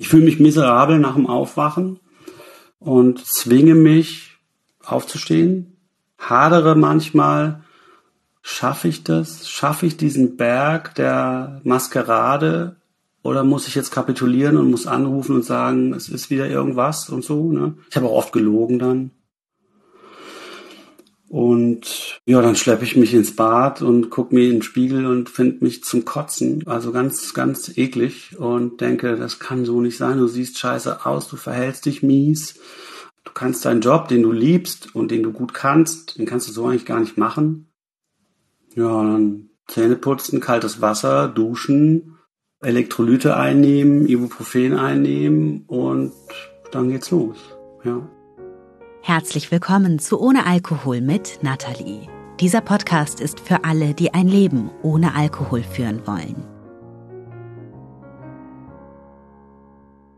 Ich fühle mich miserabel nach dem Aufwachen und zwinge mich aufzustehen, hadere manchmal, schaffe ich das? Schaffe ich diesen Berg der Maskerade oder muss ich jetzt kapitulieren und muss anrufen und sagen, es ist wieder irgendwas und so. Ne? Ich habe auch oft gelogen dann. Und ja, dann schleppe ich mich ins Bad und gucke mir in den Spiegel und finde mich zum Kotzen. Also ganz, ganz eklig und denke, das kann so nicht sein. Du siehst scheiße aus, du verhältst dich mies. Du kannst deinen Job, den du liebst und den du gut kannst, den kannst du so eigentlich gar nicht machen. Ja, dann Zähne putzen, kaltes Wasser, duschen, Elektrolyte einnehmen, Ibuprofen einnehmen und dann geht's los. Ja. Herzlich willkommen zu Ohne Alkohol mit Nathalie. Dieser Podcast ist für alle, die ein Leben ohne Alkohol führen wollen.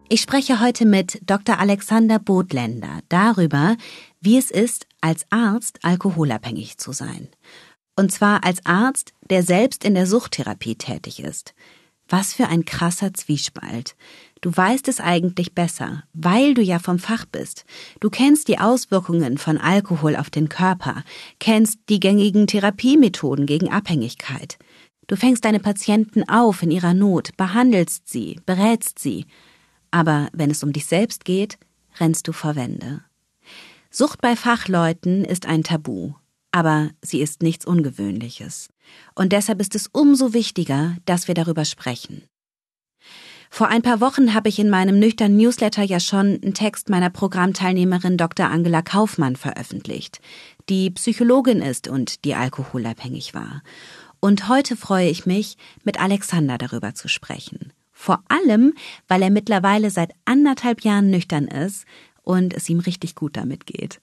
Ich spreche heute mit Dr. Alexander Bodländer darüber, wie es ist, als Arzt alkoholabhängig zu sein. Und zwar als Arzt, der selbst in der Suchttherapie tätig ist. Was für ein krasser Zwiespalt. Du weißt es eigentlich besser, weil du ja vom Fach bist. Du kennst die Auswirkungen von Alkohol auf den Körper, kennst die gängigen Therapiemethoden gegen Abhängigkeit. Du fängst deine Patienten auf in ihrer Not, behandelst sie, berätst sie. Aber wenn es um dich selbst geht, rennst du vor Wände. Sucht bei Fachleuten ist ein Tabu, aber sie ist nichts Ungewöhnliches. Und deshalb ist es umso wichtiger, dass wir darüber sprechen. Vor ein paar Wochen habe ich in meinem nüchternen Newsletter ja schon einen Text meiner Programmteilnehmerin Dr. Angela Kaufmann veröffentlicht, die Psychologin ist und die alkoholabhängig war. Und heute freue ich mich, mit Alexander darüber zu sprechen. Vor allem, weil er mittlerweile seit anderthalb Jahren nüchtern ist und es ihm richtig gut damit geht.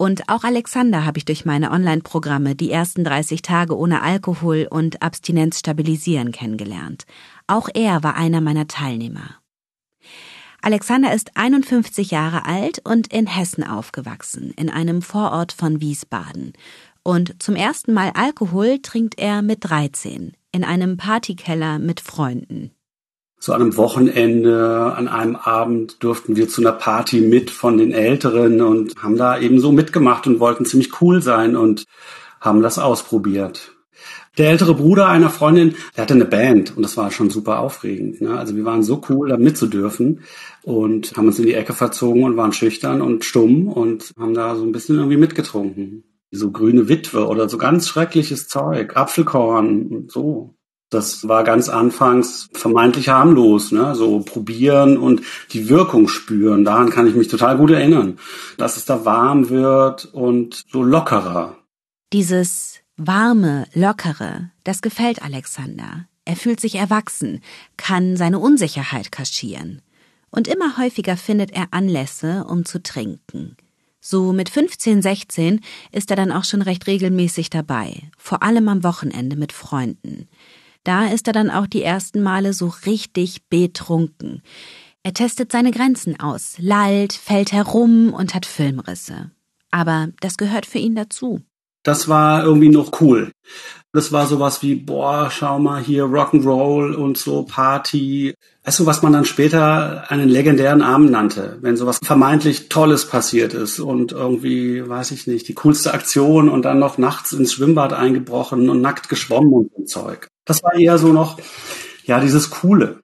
Und auch Alexander habe ich durch meine Online-Programme die ersten 30 Tage ohne Alkohol und Abstinenz stabilisieren kennengelernt. Auch er war einer meiner Teilnehmer. Alexander ist 51 Jahre alt und in Hessen aufgewachsen, in einem Vorort von Wiesbaden. Und zum ersten Mal Alkohol trinkt er mit 13, in einem Partykeller mit Freunden an einem Wochenende, an einem Abend durften wir zu einer Party mit von den Älteren und haben da eben so mitgemacht und wollten ziemlich cool sein und haben das ausprobiert. Der ältere Bruder einer Freundin, der hatte eine Band und das war schon super aufregend. Ne? Also wir waren so cool, da mitzudürfen und haben uns in die Ecke verzogen und waren schüchtern und stumm und haben da so ein bisschen irgendwie mitgetrunken. So grüne Witwe oder so ganz schreckliches Zeug, Apfelkorn und so. Das war ganz anfangs vermeintlich harmlos, ne? so probieren und die Wirkung spüren. Daran kann ich mich total gut erinnern, dass es da warm wird und so lockerer. Dieses warme, lockere, das gefällt Alexander. Er fühlt sich erwachsen, kann seine Unsicherheit kaschieren. Und immer häufiger findet er Anlässe, um zu trinken. So mit 15, 16 ist er dann auch schon recht regelmäßig dabei, vor allem am Wochenende mit Freunden. Da ist er dann auch die ersten Male so richtig betrunken. Er testet seine Grenzen aus, lallt, fällt herum und hat Filmrisse. Aber das gehört für ihn dazu. Das war irgendwie noch cool. Das war sowas wie, boah, schau mal hier, Rock'n'Roll und so, Party. Weißt du, was man dann später einen legendären Abend nannte, wenn sowas vermeintlich Tolles passiert ist und irgendwie, weiß ich nicht, die coolste Aktion und dann noch nachts ins Schwimmbad eingebrochen und nackt geschwommen und so Zeug. Das war eher so noch, ja, dieses Coole.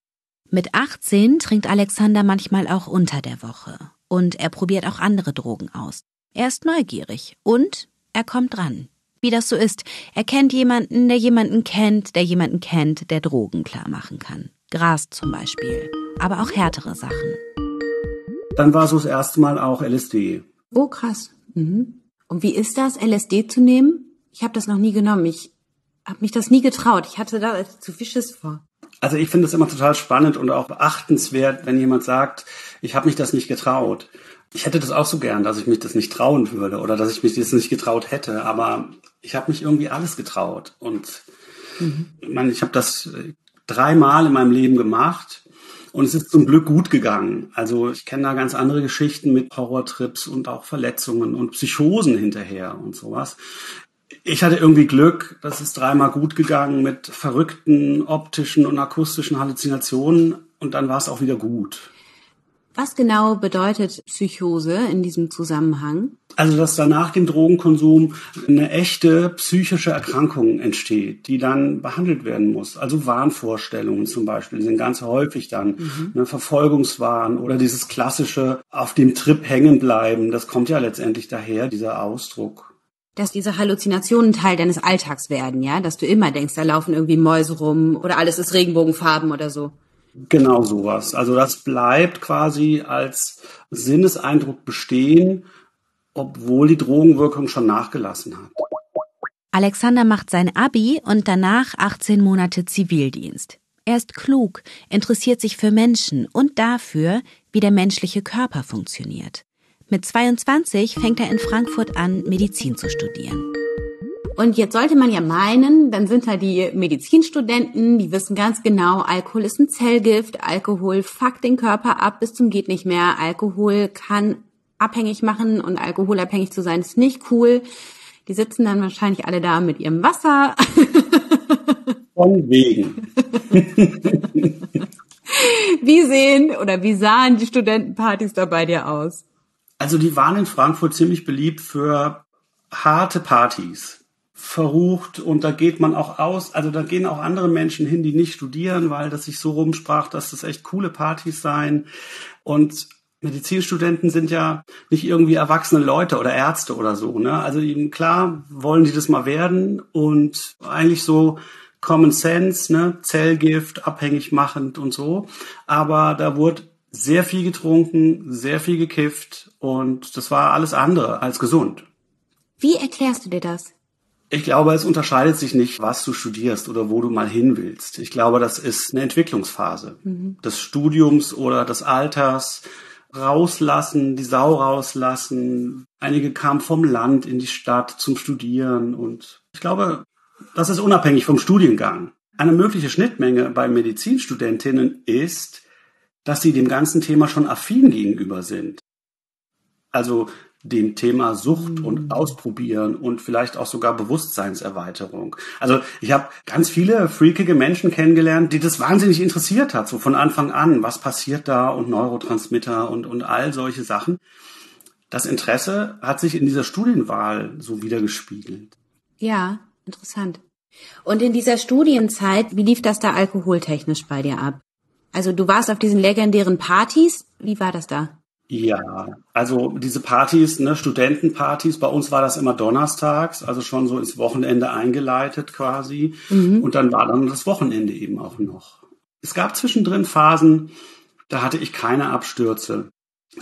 Mit 18 trinkt Alexander manchmal auch unter der Woche. Und er probiert auch andere Drogen aus. Er ist neugierig und er kommt dran. Wie das so ist. Er kennt jemanden, der jemanden kennt, der jemanden kennt, der Drogen klar machen kann. Gras zum Beispiel. Aber auch härtere Sachen. Dann war so das erste Mal auch LSD. Oh, krass. Mhm. Und wie ist das, LSD zu nehmen? Ich habe das noch nie genommen. Ich habe mich das nie getraut. Ich hatte da zu viel Schiss vor. Also ich finde es immer total spannend und auch beachtenswert, wenn jemand sagt, ich habe mich das nicht getraut. Ich hätte das auch so gern, dass ich mich das nicht trauen würde oder dass ich mich das nicht getraut hätte. Aber ich habe mich irgendwie alles getraut. Und mhm. ich meine, ich habe das dreimal in meinem Leben gemacht. Und es ist zum Glück gut gegangen. Also ich kenne da ganz andere Geschichten mit Horrortrips und auch Verletzungen und Psychosen hinterher und sowas ich hatte irgendwie Glück, das ist dreimal gut gegangen mit verrückten optischen und akustischen Halluzinationen und dann war es auch wieder gut. Was genau bedeutet Psychose in diesem Zusammenhang? Also, dass da nach dem Drogenkonsum eine echte psychische Erkrankung entsteht, die dann behandelt werden muss. Also Wahnvorstellungen zum Beispiel sind ganz häufig dann mhm. ne, Verfolgungswahn oder dieses klassische auf dem Trip hängen bleiben. Das kommt ja letztendlich daher, dieser Ausdruck dass diese Halluzinationen Teil deines Alltags werden, ja, dass du immer denkst, da laufen irgendwie Mäuse rum oder alles ist Regenbogenfarben oder so. Genau sowas. Also das bleibt quasi als Sinneseindruck bestehen, obwohl die Drogenwirkung schon nachgelassen hat. Alexander macht sein Abi und danach 18 Monate Zivildienst. Er ist klug, interessiert sich für Menschen und dafür, wie der menschliche Körper funktioniert. Mit 22 fängt er in Frankfurt an, Medizin zu studieren. Und jetzt sollte man ja meinen, dann sind da die Medizinstudenten, die wissen ganz genau, Alkohol ist ein Zellgift, Alkohol fuckt den Körper ab bis zum geht nicht mehr, Alkohol kann abhängig machen und alkoholabhängig zu sein ist nicht cool. Die sitzen dann wahrscheinlich alle da mit ihrem Wasser. Von wegen. wie sehen oder wie sahen die Studentenpartys da bei dir aus? Also die waren in Frankfurt ziemlich beliebt für harte Partys verrucht und da geht man auch aus, also da gehen auch andere Menschen hin, die nicht studieren, weil das sich so rumsprach, dass das echt coole Partys seien. Und Medizinstudenten sind ja nicht irgendwie erwachsene Leute oder Ärzte oder so. Ne? Also eben klar wollen die das mal werden und eigentlich so Common Sense, ne? Zellgift, abhängig machend und so. Aber da wurde sehr viel getrunken, sehr viel gekifft und das war alles andere als gesund. Wie erklärst du dir das? Ich glaube, es unterscheidet sich nicht, was du studierst oder wo du mal hin willst. Ich glaube, das ist eine Entwicklungsphase mhm. des Studiums oder des Alters. Rauslassen, die Sau rauslassen. Einige kamen vom Land in die Stadt zum Studieren und ich glaube, das ist unabhängig vom Studiengang. Eine mögliche Schnittmenge bei Medizinstudentinnen ist, dass sie dem ganzen Thema schon affin gegenüber sind. Also dem Thema Sucht und mhm. Ausprobieren und vielleicht auch sogar Bewusstseinserweiterung. Also ich habe ganz viele freakige Menschen kennengelernt, die das wahnsinnig interessiert hat, so von Anfang an, was passiert da und Neurotransmitter und, und all solche Sachen. Das Interesse hat sich in dieser Studienwahl so wiedergespiegelt. Ja, interessant. Und in dieser Studienzeit, wie lief das da alkoholtechnisch bei dir ab? Also du warst auf diesen legendären Partys. Wie war das da? Ja, also diese Partys, ne, Studentenpartys, bei uns war das immer donnerstags, also schon so ins Wochenende eingeleitet quasi. Mhm. Und dann war dann das Wochenende eben auch noch. Es gab zwischendrin Phasen, da hatte ich keine Abstürze.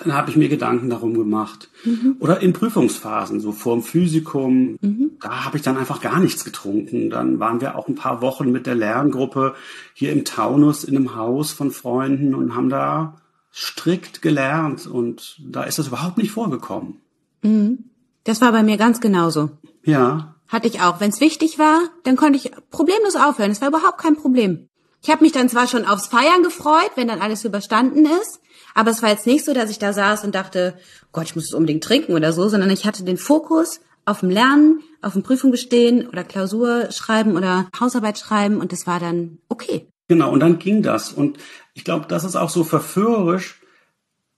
Dann habe ich mir Gedanken darum gemacht. Mhm. Oder in Prüfungsphasen, so vorm Physikum, mhm. da habe ich dann einfach gar nichts getrunken. Dann waren wir auch ein paar Wochen mit der Lerngruppe hier im Taunus in einem Haus von Freunden und haben da strikt gelernt und da ist das überhaupt nicht vorgekommen. Mhm. Das war bei mir ganz genauso. Ja. Hatte ich auch. Wenn es wichtig war, dann konnte ich problemlos aufhören. Es war überhaupt kein Problem. Ich habe mich dann zwar schon aufs Feiern gefreut, wenn dann alles überstanden ist, aber es war jetzt nicht so, dass ich da saß und dachte, Gott, ich muss es unbedingt trinken oder so, sondern ich hatte den Fokus auf dem Lernen, auf dem Prüfung bestehen oder Klausur schreiben oder Hausarbeit schreiben und das war dann okay. Genau, und dann ging das. Und ich glaube, das ist auch so verführerisch,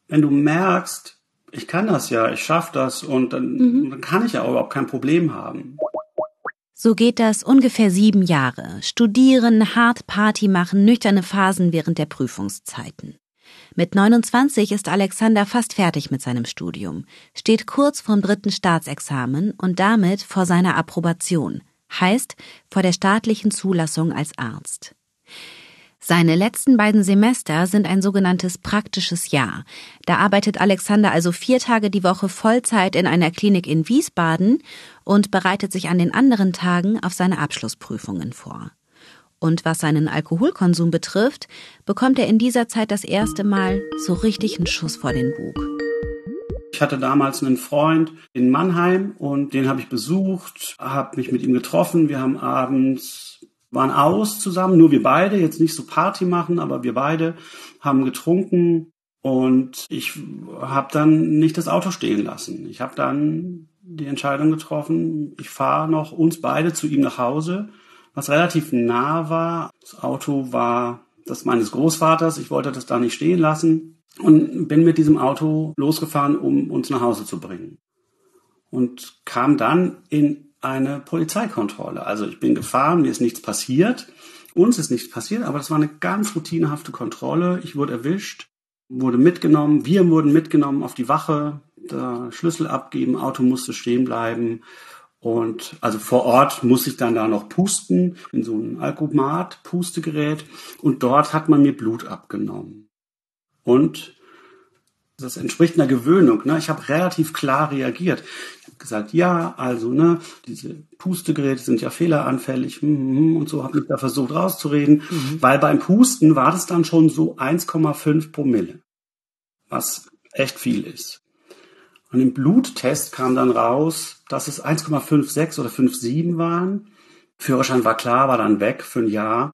wenn du merkst, ich kann das ja, ich schaffe das und dann, mhm. dann kann ich ja auch überhaupt kein Problem haben. So geht das ungefähr sieben Jahre. Studieren, hart Party machen, nüchterne Phasen während der Prüfungszeiten. Mit 29 ist Alexander fast fertig mit seinem Studium, steht kurz vorm dritten Staatsexamen und damit vor seiner Approbation, heißt vor der staatlichen Zulassung als Arzt. Seine letzten beiden Semester sind ein sogenanntes praktisches Jahr. Da arbeitet Alexander also vier Tage die Woche Vollzeit in einer Klinik in Wiesbaden und bereitet sich an den anderen Tagen auf seine Abschlussprüfungen vor. Und was seinen Alkoholkonsum betrifft, bekommt er in dieser Zeit das erste Mal so richtig einen Schuss vor den Bug. Ich hatte damals einen Freund in Mannheim und den habe ich besucht, habe mich mit ihm getroffen. Wir haben abends waren aus zusammen, nur wir beide, jetzt nicht so Party machen, aber wir beide haben getrunken und ich habe dann nicht das Auto stehen lassen. Ich habe dann die Entscheidung getroffen, ich fahre noch uns beide zu ihm nach Hause, was relativ nah war. Das Auto war das meines Großvaters, ich wollte das da nicht stehen lassen. und bin mit diesem Auto losgefahren, um uns nach Hause zu bringen. Und kam dann in eine Polizeikontrolle. Also ich bin gefahren, mir ist nichts passiert. Uns ist nichts passiert, aber das war eine ganz routinehafte Kontrolle. Ich wurde erwischt, wurde mitgenommen, wir wurden mitgenommen auf die Wache, der Schlüssel abgeben, Auto musste stehen bleiben. Und also vor Ort muss ich dann da noch pusten in so ein Alkomat, Pustegerät. Und dort hat man mir Blut abgenommen. Und das entspricht einer Gewöhnung. Ne? Ich habe relativ klar reagiert. Gesagt, ja, also ne, diese Pustegeräte sind ja fehleranfällig hm, hm, hm, und so habe ich da versucht rauszureden, mhm. weil beim Pusten war das dann schon so 1,5 Promille, was echt viel ist. Und im Bluttest kam dann raus, dass es 1,56 oder 5,7 waren. Führerschein war klar, war dann weg für ein Jahr.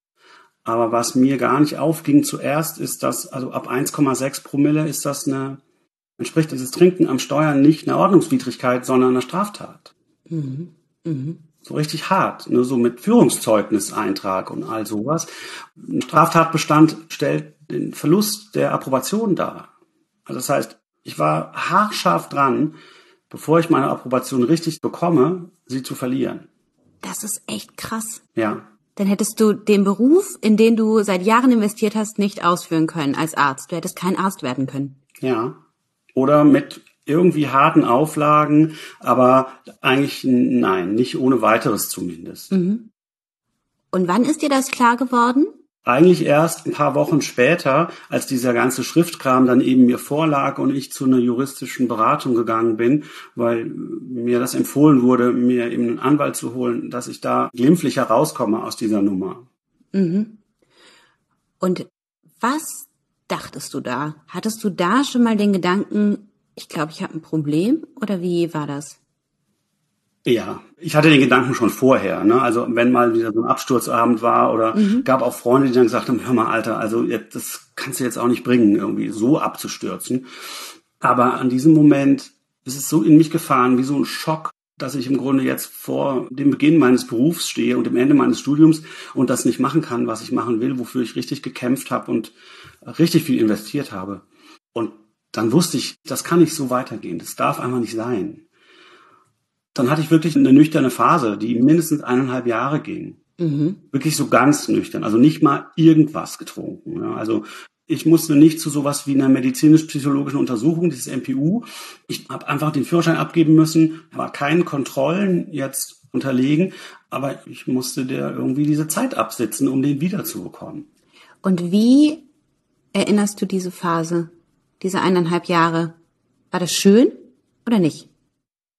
Aber was mir gar nicht aufging zuerst, ist, dass also ab 1,6 Promille ist das eine, entspricht dieses Trinken am Steuern nicht einer Ordnungswidrigkeit, sondern einer Straftat. Mhm. Mhm. So richtig hart, ne, so mit Führungszeugniseintrag und all sowas. Ein Straftatbestand stellt den Verlust der Approbation dar. Also das heißt, ich war haarscharf dran, bevor ich meine Approbation richtig bekomme, sie zu verlieren. Das ist echt krass. Ja dann hättest du den Beruf, in den du seit Jahren investiert hast, nicht ausführen können als Arzt. Du hättest kein Arzt werden können. Ja. Oder mit irgendwie harten Auflagen, aber eigentlich nein, nicht ohne weiteres zumindest. Mhm. Und wann ist dir das klar geworden? eigentlich erst ein paar Wochen später, als dieser ganze Schriftkram dann eben mir vorlag und ich zu einer juristischen Beratung gegangen bin, weil mir das empfohlen wurde, mir eben einen Anwalt zu holen, dass ich da glimpflich herauskomme aus dieser Nummer. Mhm. Und was dachtest du da? Hattest du da schon mal den Gedanken, ich glaube, ich habe ein Problem? Oder wie war das? Ja, ich hatte den Gedanken schon vorher. Ne? Also wenn mal wieder so ein Absturzabend war oder mhm. gab auch Freunde, die dann gesagt haben, hör mal, Alter, also das kannst du jetzt auch nicht bringen, irgendwie so abzustürzen. Aber an diesem Moment ist es so in mich gefahren, wie so ein Schock, dass ich im Grunde jetzt vor dem Beginn meines Berufs stehe und dem Ende meines Studiums und das nicht machen kann, was ich machen will, wofür ich richtig gekämpft habe und richtig viel investiert habe. Und dann wusste ich, das kann nicht so weitergehen. Das darf einfach nicht sein dann hatte ich wirklich eine nüchterne Phase, die mindestens eineinhalb Jahre ging. Mhm. Wirklich so ganz nüchtern, also nicht mal irgendwas getrunken. Ja. Also ich musste nicht zu sowas wie einer medizinisch-psychologischen Untersuchung, dieses MPU. Ich habe einfach den Führerschein abgeben müssen, war keinen Kontrollen jetzt unterlegen, aber ich musste der irgendwie diese Zeit absitzen, um den wiederzubekommen. Und wie erinnerst du diese Phase, diese eineinhalb Jahre? War das schön oder nicht?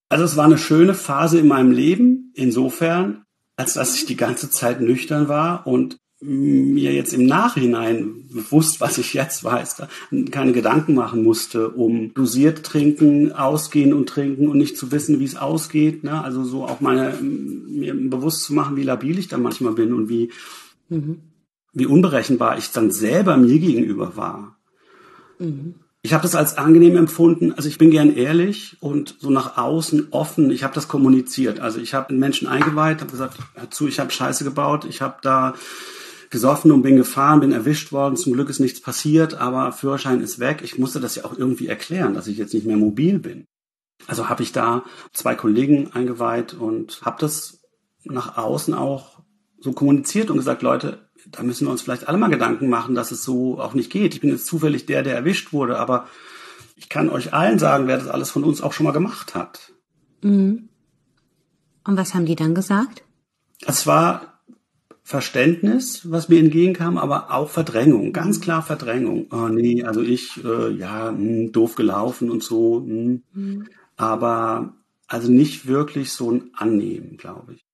Also es war eine schöne Phase in meinem Leben, insofern, als dass ich die ganze Zeit nüchtern war und mir jetzt im Nachhinein bewusst, was ich jetzt weiß, keine Gedanken machen musste, um dosiert trinken, ausgehen und trinken und nicht zu wissen, wie es ausgeht. Ne? Also so auch meine, mir bewusst zu machen, wie labil ich da manchmal bin und wie, mhm. Wie unberechenbar ich dann selber mir gegenüber war. Mhm. Ich habe das als angenehm empfunden. Also ich bin gern ehrlich und so nach außen offen. Ich habe das kommuniziert. Also ich habe einen Menschen eingeweiht, habe gesagt, hör zu, ich habe Scheiße gebaut. Ich habe da gesoffen und bin gefahren, bin erwischt worden. Zum Glück ist nichts passiert, aber Führerschein ist weg. Ich musste das ja auch irgendwie erklären, dass ich jetzt nicht mehr mobil bin. Also habe ich da zwei Kollegen eingeweiht und habe das nach außen auch so kommuniziert und gesagt, Leute, da müssen wir uns vielleicht alle mal Gedanken machen, dass es so auch nicht geht. Ich bin jetzt zufällig der, der erwischt wurde, aber ich kann euch allen sagen, wer das alles von uns auch schon mal gemacht hat. Mhm. Und was haben die dann gesagt? Es war Verständnis, was mir entgegenkam, aber auch Verdrängung, ganz klar Verdrängung. Oh nee, also ich, äh, ja, mh, hm, doof gelaufen und so. Hm. Mhm. Aber also nicht wirklich so ein Annehmen, glaube ich.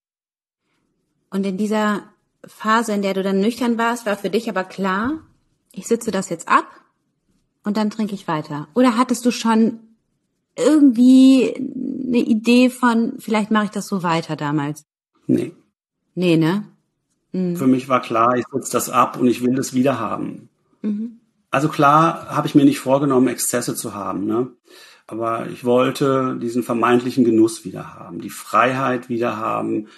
Und in dieser Phase, in der du dann nüchtern warst, war für dich aber klar, ich sitze das jetzt ab und dann trinke ich weiter. Oder hattest du schon irgendwie eine Idee von, vielleicht mache ich das so weiter damals? Nee. Nee, ne? Mhm. Für mich war klar, ich sitze das ab und ich will das wieder haben. Mhm. Also klar habe ich mir nicht vorgenommen, Exzesse zu haben, ne? Aber ich wollte diesen vermeintlichen Genuss wieder haben, die Freiheit wieder haben,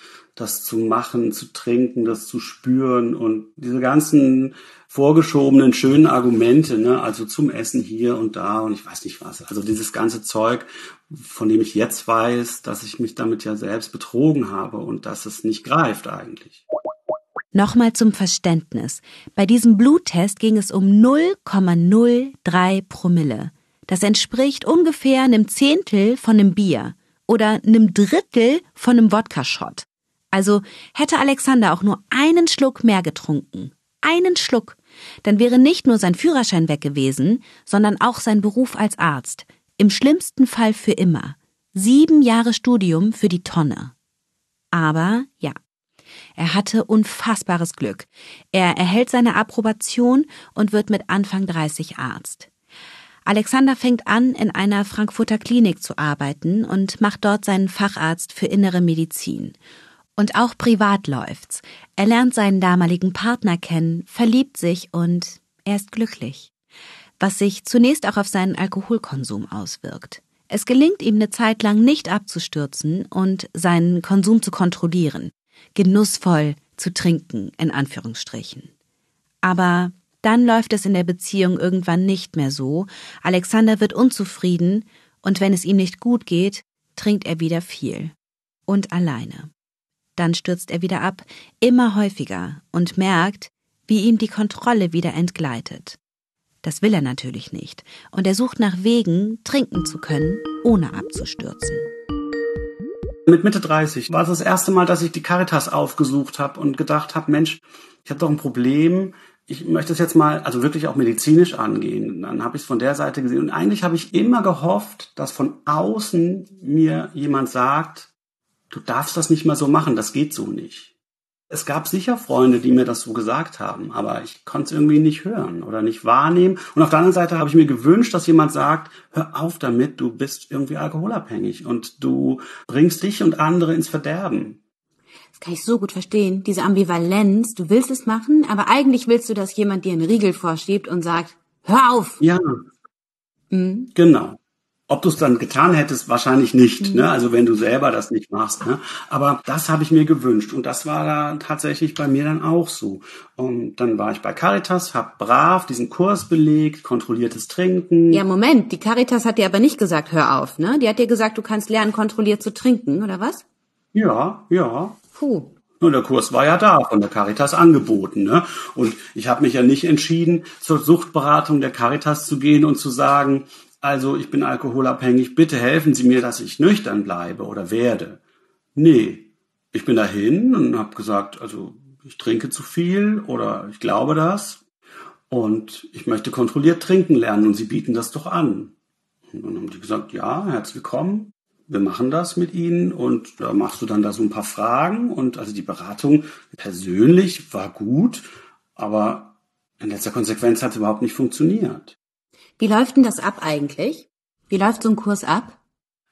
das zu machen, zu trinken, das zu spüren und diese ganzen vorgeschobenen schönen Argumente, ne, also zum Essen hier und da und ich weiß nicht was. Also dieses ganze Zeug, von dem ich jetzt weiß, dass ich mich damit ja selbst betrogen habe und dass es nicht greift eigentlich. Nochmal zum Verständnis. Bei diesem Bluttest ging es um 0,03 Promille. Das entspricht ungefähr einem Zehntel von einem Bier oder einem Drittel von einem Wodka-Shot. Also hätte Alexander auch nur einen Schluck mehr getrunken, einen Schluck, dann wäre nicht nur sein Führerschein weg gewesen, sondern auch sein Beruf als Arzt. Im schlimmsten Fall für immer. Sieben Jahre Studium für die Tonne. Aber ja, er hatte unfassbares Glück. Er erhält seine Approbation und wird mit Anfang 30 Arzt. Alexander fängt an, in einer Frankfurter Klinik zu arbeiten und macht dort seinen Facharzt für innere Medizin. Und auch privat läuft's. Er lernt seinen damaligen Partner kennen, verliebt sich und er ist glücklich. Was sich zunächst auch auf seinen Alkoholkonsum auswirkt. Es gelingt ihm eine Zeit lang nicht abzustürzen und seinen Konsum zu kontrollieren genussvoll zu trinken, in Anführungsstrichen. Aber dann läuft es in der Beziehung irgendwann nicht mehr so, Alexander wird unzufrieden, und wenn es ihm nicht gut geht, trinkt er wieder viel. Und alleine. Dann stürzt er wieder ab, immer häufiger, und merkt, wie ihm die Kontrolle wieder entgleitet. Das will er natürlich nicht, und er sucht nach Wegen, trinken zu können, ohne abzustürzen. Mit Mitte 30 war es das erste Mal, dass ich die Caritas aufgesucht habe und gedacht habe, Mensch, ich habe doch ein Problem. Ich möchte es jetzt mal, also wirklich auch medizinisch angehen. Dann habe ich es von der Seite gesehen. Und eigentlich habe ich immer gehofft, dass von außen mir jemand sagt, du darfst das nicht mehr so machen, das geht so nicht. Es gab sicher Freunde, die mir das so gesagt haben, aber ich konnte es irgendwie nicht hören oder nicht wahrnehmen. Und auf der anderen Seite habe ich mir gewünscht, dass jemand sagt, hör auf damit, du bist irgendwie alkoholabhängig und du bringst dich und andere ins Verderben. Das kann ich so gut verstehen, diese Ambivalenz. Du willst es machen, aber eigentlich willst du, dass jemand dir einen Riegel vorschiebt und sagt, hör auf. Ja. Mhm. Genau. Ob du es dann getan hättest, wahrscheinlich nicht. Mhm. Ne? Also wenn du selber das nicht machst. Ne? Aber das habe ich mir gewünscht und das war da tatsächlich bei mir dann auch so. Und dann war ich bei Caritas, habe brav diesen Kurs belegt, kontrolliertes Trinken. Ja, Moment, die Caritas hat dir aber nicht gesagt, hör auf, ne? Die hat dir gesagt, du kannst lernen, kontrolliert zu trinken, oder was? Ja, ja. Puh. Und der Kurs war ja da, von der Caritas angeboten. Ne? Und ich habe mich ja nicht entschieden, zur Suchtberatung der Caritas zu gehen und zu sagen, also ich bin alkoholabhängig, bitte helfen Sie mir, dass ich nüchtern bleibe oder werde. Nee, ich bin dahin und habe gesagt, also ich trinke zu viel oder ich glaube das und ich möchte kontrolliert trinken lernen und Sie bieten das doch an. Und dann haben die gesagt, ja, herzlich willkommen, wir machen das mit Ihnen und da machst du dann da so ein paar Fragen und also die Beratung persönlich war gut, aber in letzter Konsequenz hat es überhaupt nicht funktioniert. Wie läuft denn das ab eigentlich? Wie läuft so ein Kurs ab?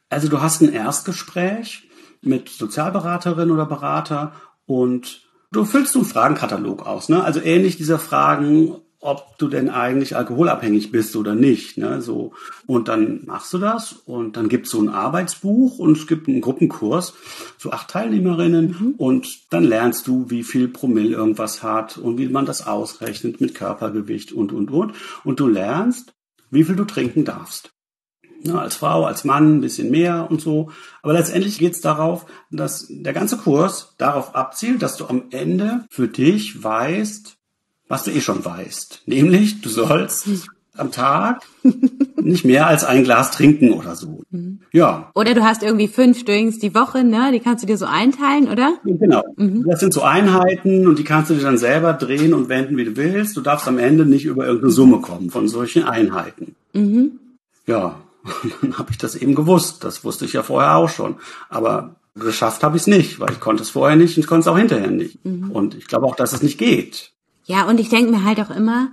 Also du hast ein Erstgespräch mit Sozialberaterin oder Berater und du füllst so einen Fragenkatalog aus, ne? Also ähnlich dieser Fragen, ob du denn eigentlich alkoholabhängig bist oder nicht, ne? So und dann machst du das und dann gibt's so ein Arbeitsbuch und es gibt einen Gruppenkurs, so acht Teilnehmerinnen mhm. und dann lernst du, wie viel Promille irgendwas hat und wie man das ausrechnet mit Körpergewicht und und und und du lernst wie viel du trinken darfst. Ja, als Frau, als Mann ein bisschen mehr und so. Aber letztendlich geht es darauf, dass der ganze Kurs darauf abzielt, dass du am Ende für dich weißt, was du eh schon weißt. Nämlich, du sollst am Tag nicht mehr als ein Glas trinken oder so. Mhm. Ja. Oder du hast irgendwie fünf Drinks die Woche, ne? Die kannst du dir so einteilen, oder? Genau. Mhm. Das sind so Einheiten und die kannst du dir dann selber drehen und wenden, wie du willst. Du darfst am Ende nicht über irgendeine Summe kommen von solchen Einheiten. Mhm. Ja. dann habe ich das eben gewusst. Das wusste ich ja vorher auch schon. Aber geschafft habe ich es nicht, weil ich konnte es vorher nicht und ich konnte es auch hinterher nicht. Mhm. Und ich glaube auch, dass es nicht geht. Ja, und ich denke mir halt auch immer,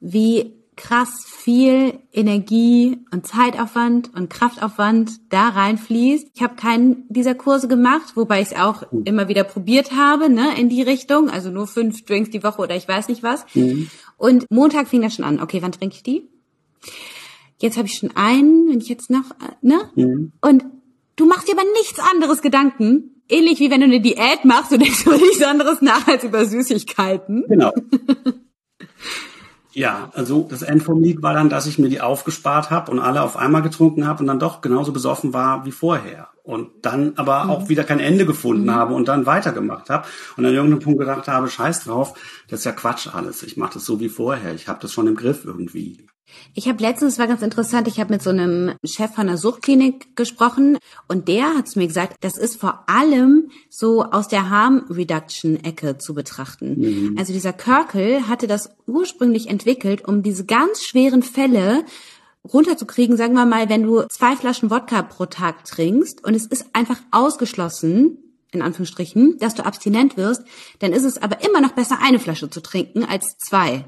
wie krass viel Energie und Zeitaufwand und Kraftaufwand da reinfließt. Ich habe keinen dieser Kurse gemacht, wobei ich es auch mhm. immer wieder probiert habe, ne, in die Richtung. Also nur fünf Drinks die Woche oder ich weiß nicht was. Mhm. Und Montag fing das schon an. Okay, wann trinke ich die? Jetzt habe ich schon einen, wenn ich jetzt noch, ne? Mhm. Und du machst dir aber nichts anderes Gedanken, ähnlich wie wenn du eine Diät machst, du denkst über nichts anderes nach als über Süßigkeiten. Genau. Ja, also das End vom Lied war dann, dass ich mir die aufgespart habe und alle auf einmal getrunken habe und dann doch genauso besoffen war wie vorher. Und dann aber mhm. auch wieder kein Ende gefunden mhm. habe und dann weitergemacht habe. Und an irgendeinem Punkt gedacht habe, scheiß drauf, das ist ja Quatsch alles. Ich mache das so wie vorher. Ich habe das schon im Griff irgendwie. Ich habe letztens, war ganz interessant, ich habe mit so einem Chef von einer Suchtklinik gesprochen und der hat mir gesagt, das ist vor allem so aus der Harm Reduction Ecke zu betrachten. Mhm. Also dieser Körkel hatte das ursprünglich entwickelt, um diese ganz schweren Fälle runterzukriegen, sagen wir mal, wenn du zwei Flaschen Wodka pro Tag trinkst und es ist einfach ausgeschlossen, in Anführungsstrichen, dass du abstinent wirst, dann ist es aber immer noch besser, eine Flasche zu trinken als zwei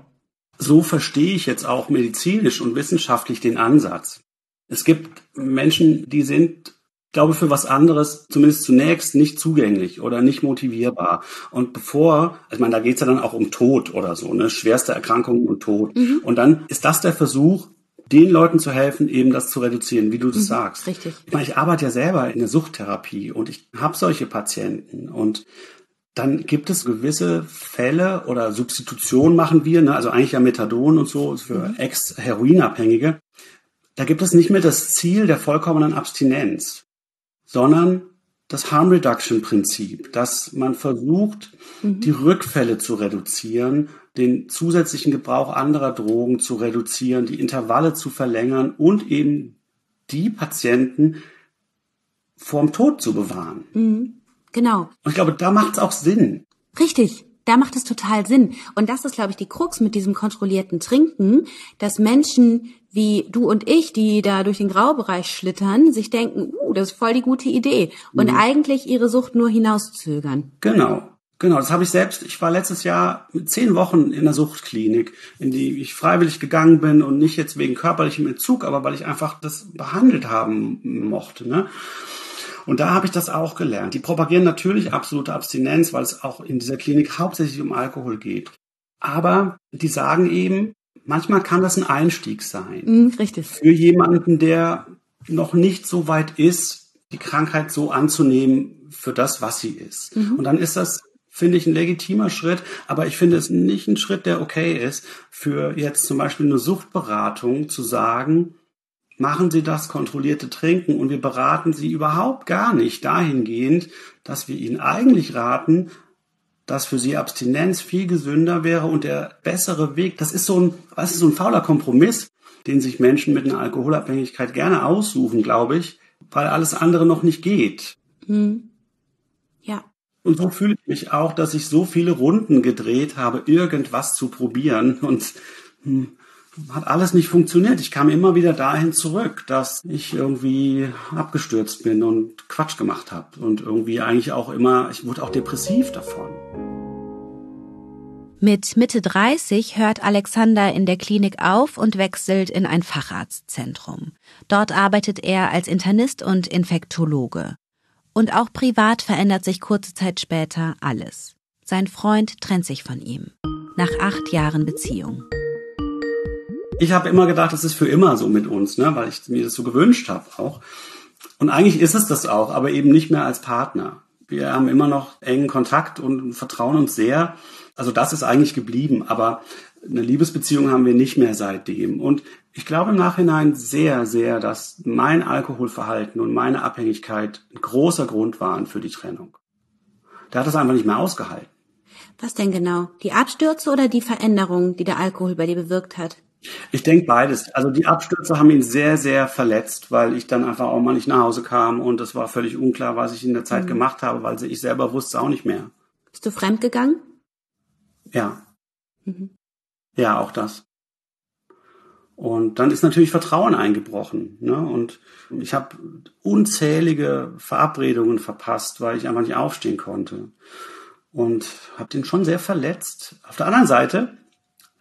so verstehe ich jetzt auch medizinisch und wissenschaftlich den Ansatz. Es gibt Menschen, die sind, glaube ich, für was anderes zumindest zunächst nicht zugänglich oder nicht motivierbar. Und bevor, ich meine, da geht's ja dann auch um Tod oder so, ne, schwerste Erkrankungen und Tod. Mhm. Und dann ist das der Versuch, den Leuten zu helfen, eben das zu reduzieren, wie du das mhm, sagst. Richtig. Ich meine, ich arbeite ja selber in der Suchttherapie und ich habe solche Patienten und dann gibt es gewisse Fälle oder Substitution machen wir, ne, also eigentlich ja Methadon und so für mhm. Ex-Heroinabhängige. Da gibt es nicht mehr das Ziel der vollkommenen Abstinenz, sondern das Harm Reduction Prinzip, dass man versucht, mhm. die Rückfälle zu reduzieren, den zusätzlichen Gebrauch anderer Drogen zu reduzieren, die Intervalle zu verlängern und eben die Patienten vorm Tod zu bewahren. Mhm. Genau. Und ich glaube, da macht es auch Sinn. Richtig. Da macht es total Sinn. Und das ist, glaube ich, die Krux mit diesem kontrollierten Trinken, dass Menschen wie du und ich, die da durch den Graubereich schlittern, sich denken, uh, das ist voll die gute Idee. Und mhm. eigentlich ihre Sucht nur hinauszögern. Genau. Genau, das habe ich selbst. Ich war letztes Jahr zehn Wochen in der Suchtklinik, in die ich freiwillig gegangen bin und nicht jetzt wegen körperlichem Entzug, aber weil ich einfach das behandelt haben mochte. Ne? Und da habe ich das auch gelernt. Die propagieren natürlich absolute Abstinenz, weil es auch in dieser Klinik hauptsächlich um Alkohol geht. Aber die sagen eben, manchmal kann das ein Einstieg sein. Mm, richtig. Für jemanden, der noch nicht so weit ist, die Krankheit so anzunehmen für das, was sie ist. Mhm. Und dann ist das finde ich ein legitimer Schritt, aber ich finde es nicht ein Schritt, der okay ist, für jetzt zum Beispiel eine Suchtberatung zu sagen, machen Sie das kontrollierte Trinken und wir beraten Sie überhaupt gar nicht dahingehend, dass wir Ihnen eigentlich raten, dass für Sie Abstinenz viel gesünder wäre und der bessere Weg. Das ist so ein, was ist so ein fauler Kompromiss, den sich Menschen mit einer Alkoholabhängigkeit gerne aussuchen, glaube ich, weil alles andere noch nicht geht. Hm. Ja. Und so fühle ich mich auch, dass ich so viele Runden gedreht habe, irgendwas zu probieren und hm, hat alles nicht funktioniert. Ich kam immer wieder dahin zurück, dass ich irgendwie abgestürzt bin und Quatsch gemacht habe und irgendwie eigentlich auch immer, ich wurde auch depressiv davon. Mit Mitte 30 hört Alexander in der Klinik auf und wechselt in ein Facharztzentrum. Dort arbeitet er als Internist und Infektologe. Und auch privat verändert sich kurze Zeit später alles. Sein Freund trennt sich von ihm. Nach acht Jahren Beziehung ich habe immer gedacht, das ist für immer so mit uns, ne, weil ich mir das so gewünscht habe auch. Und eigentlich ist es das auch, aber eben nicht mehr als Partner. Wir haben immer noch engen Kontakt und vertrauen uns sehr. Also das ist eigentlich geblieben, aber eine Liebesbeziehung haben wir nicht mehr seitdem. Und ich glaube im Nachhinein sehr, sehr, dass mein Alkoholverhalten und meine Abhängigkeit ein großer Grund waren für die Trennung. Der hat das einfach nicht mehr ausgehalten. Was denn genau? Die Abstürze oder die Veränderung, die der Alkohol bei dir bewirkt hat? Ich denke beides. Also die Abstürze haben ihn sehr, sehr verletzt, weil ich dann einfach auch mal nicht nach Hause kam und es war völlig unklar, was ich in der Zeit mhm. gemacht habe, weil ich selber wusste auch nicht mehr. Bist du fremdgegangen? Ja. Mhm. Ja, auch das. Und dann ist natürlich Vertrauen eingebrochen. Ne? Und ich habe unzählige Verabredungen verpasst, weil ich einfach nicht aufstehen konnte. Und habe den schon sehr verletzt. Auf der anderen Seite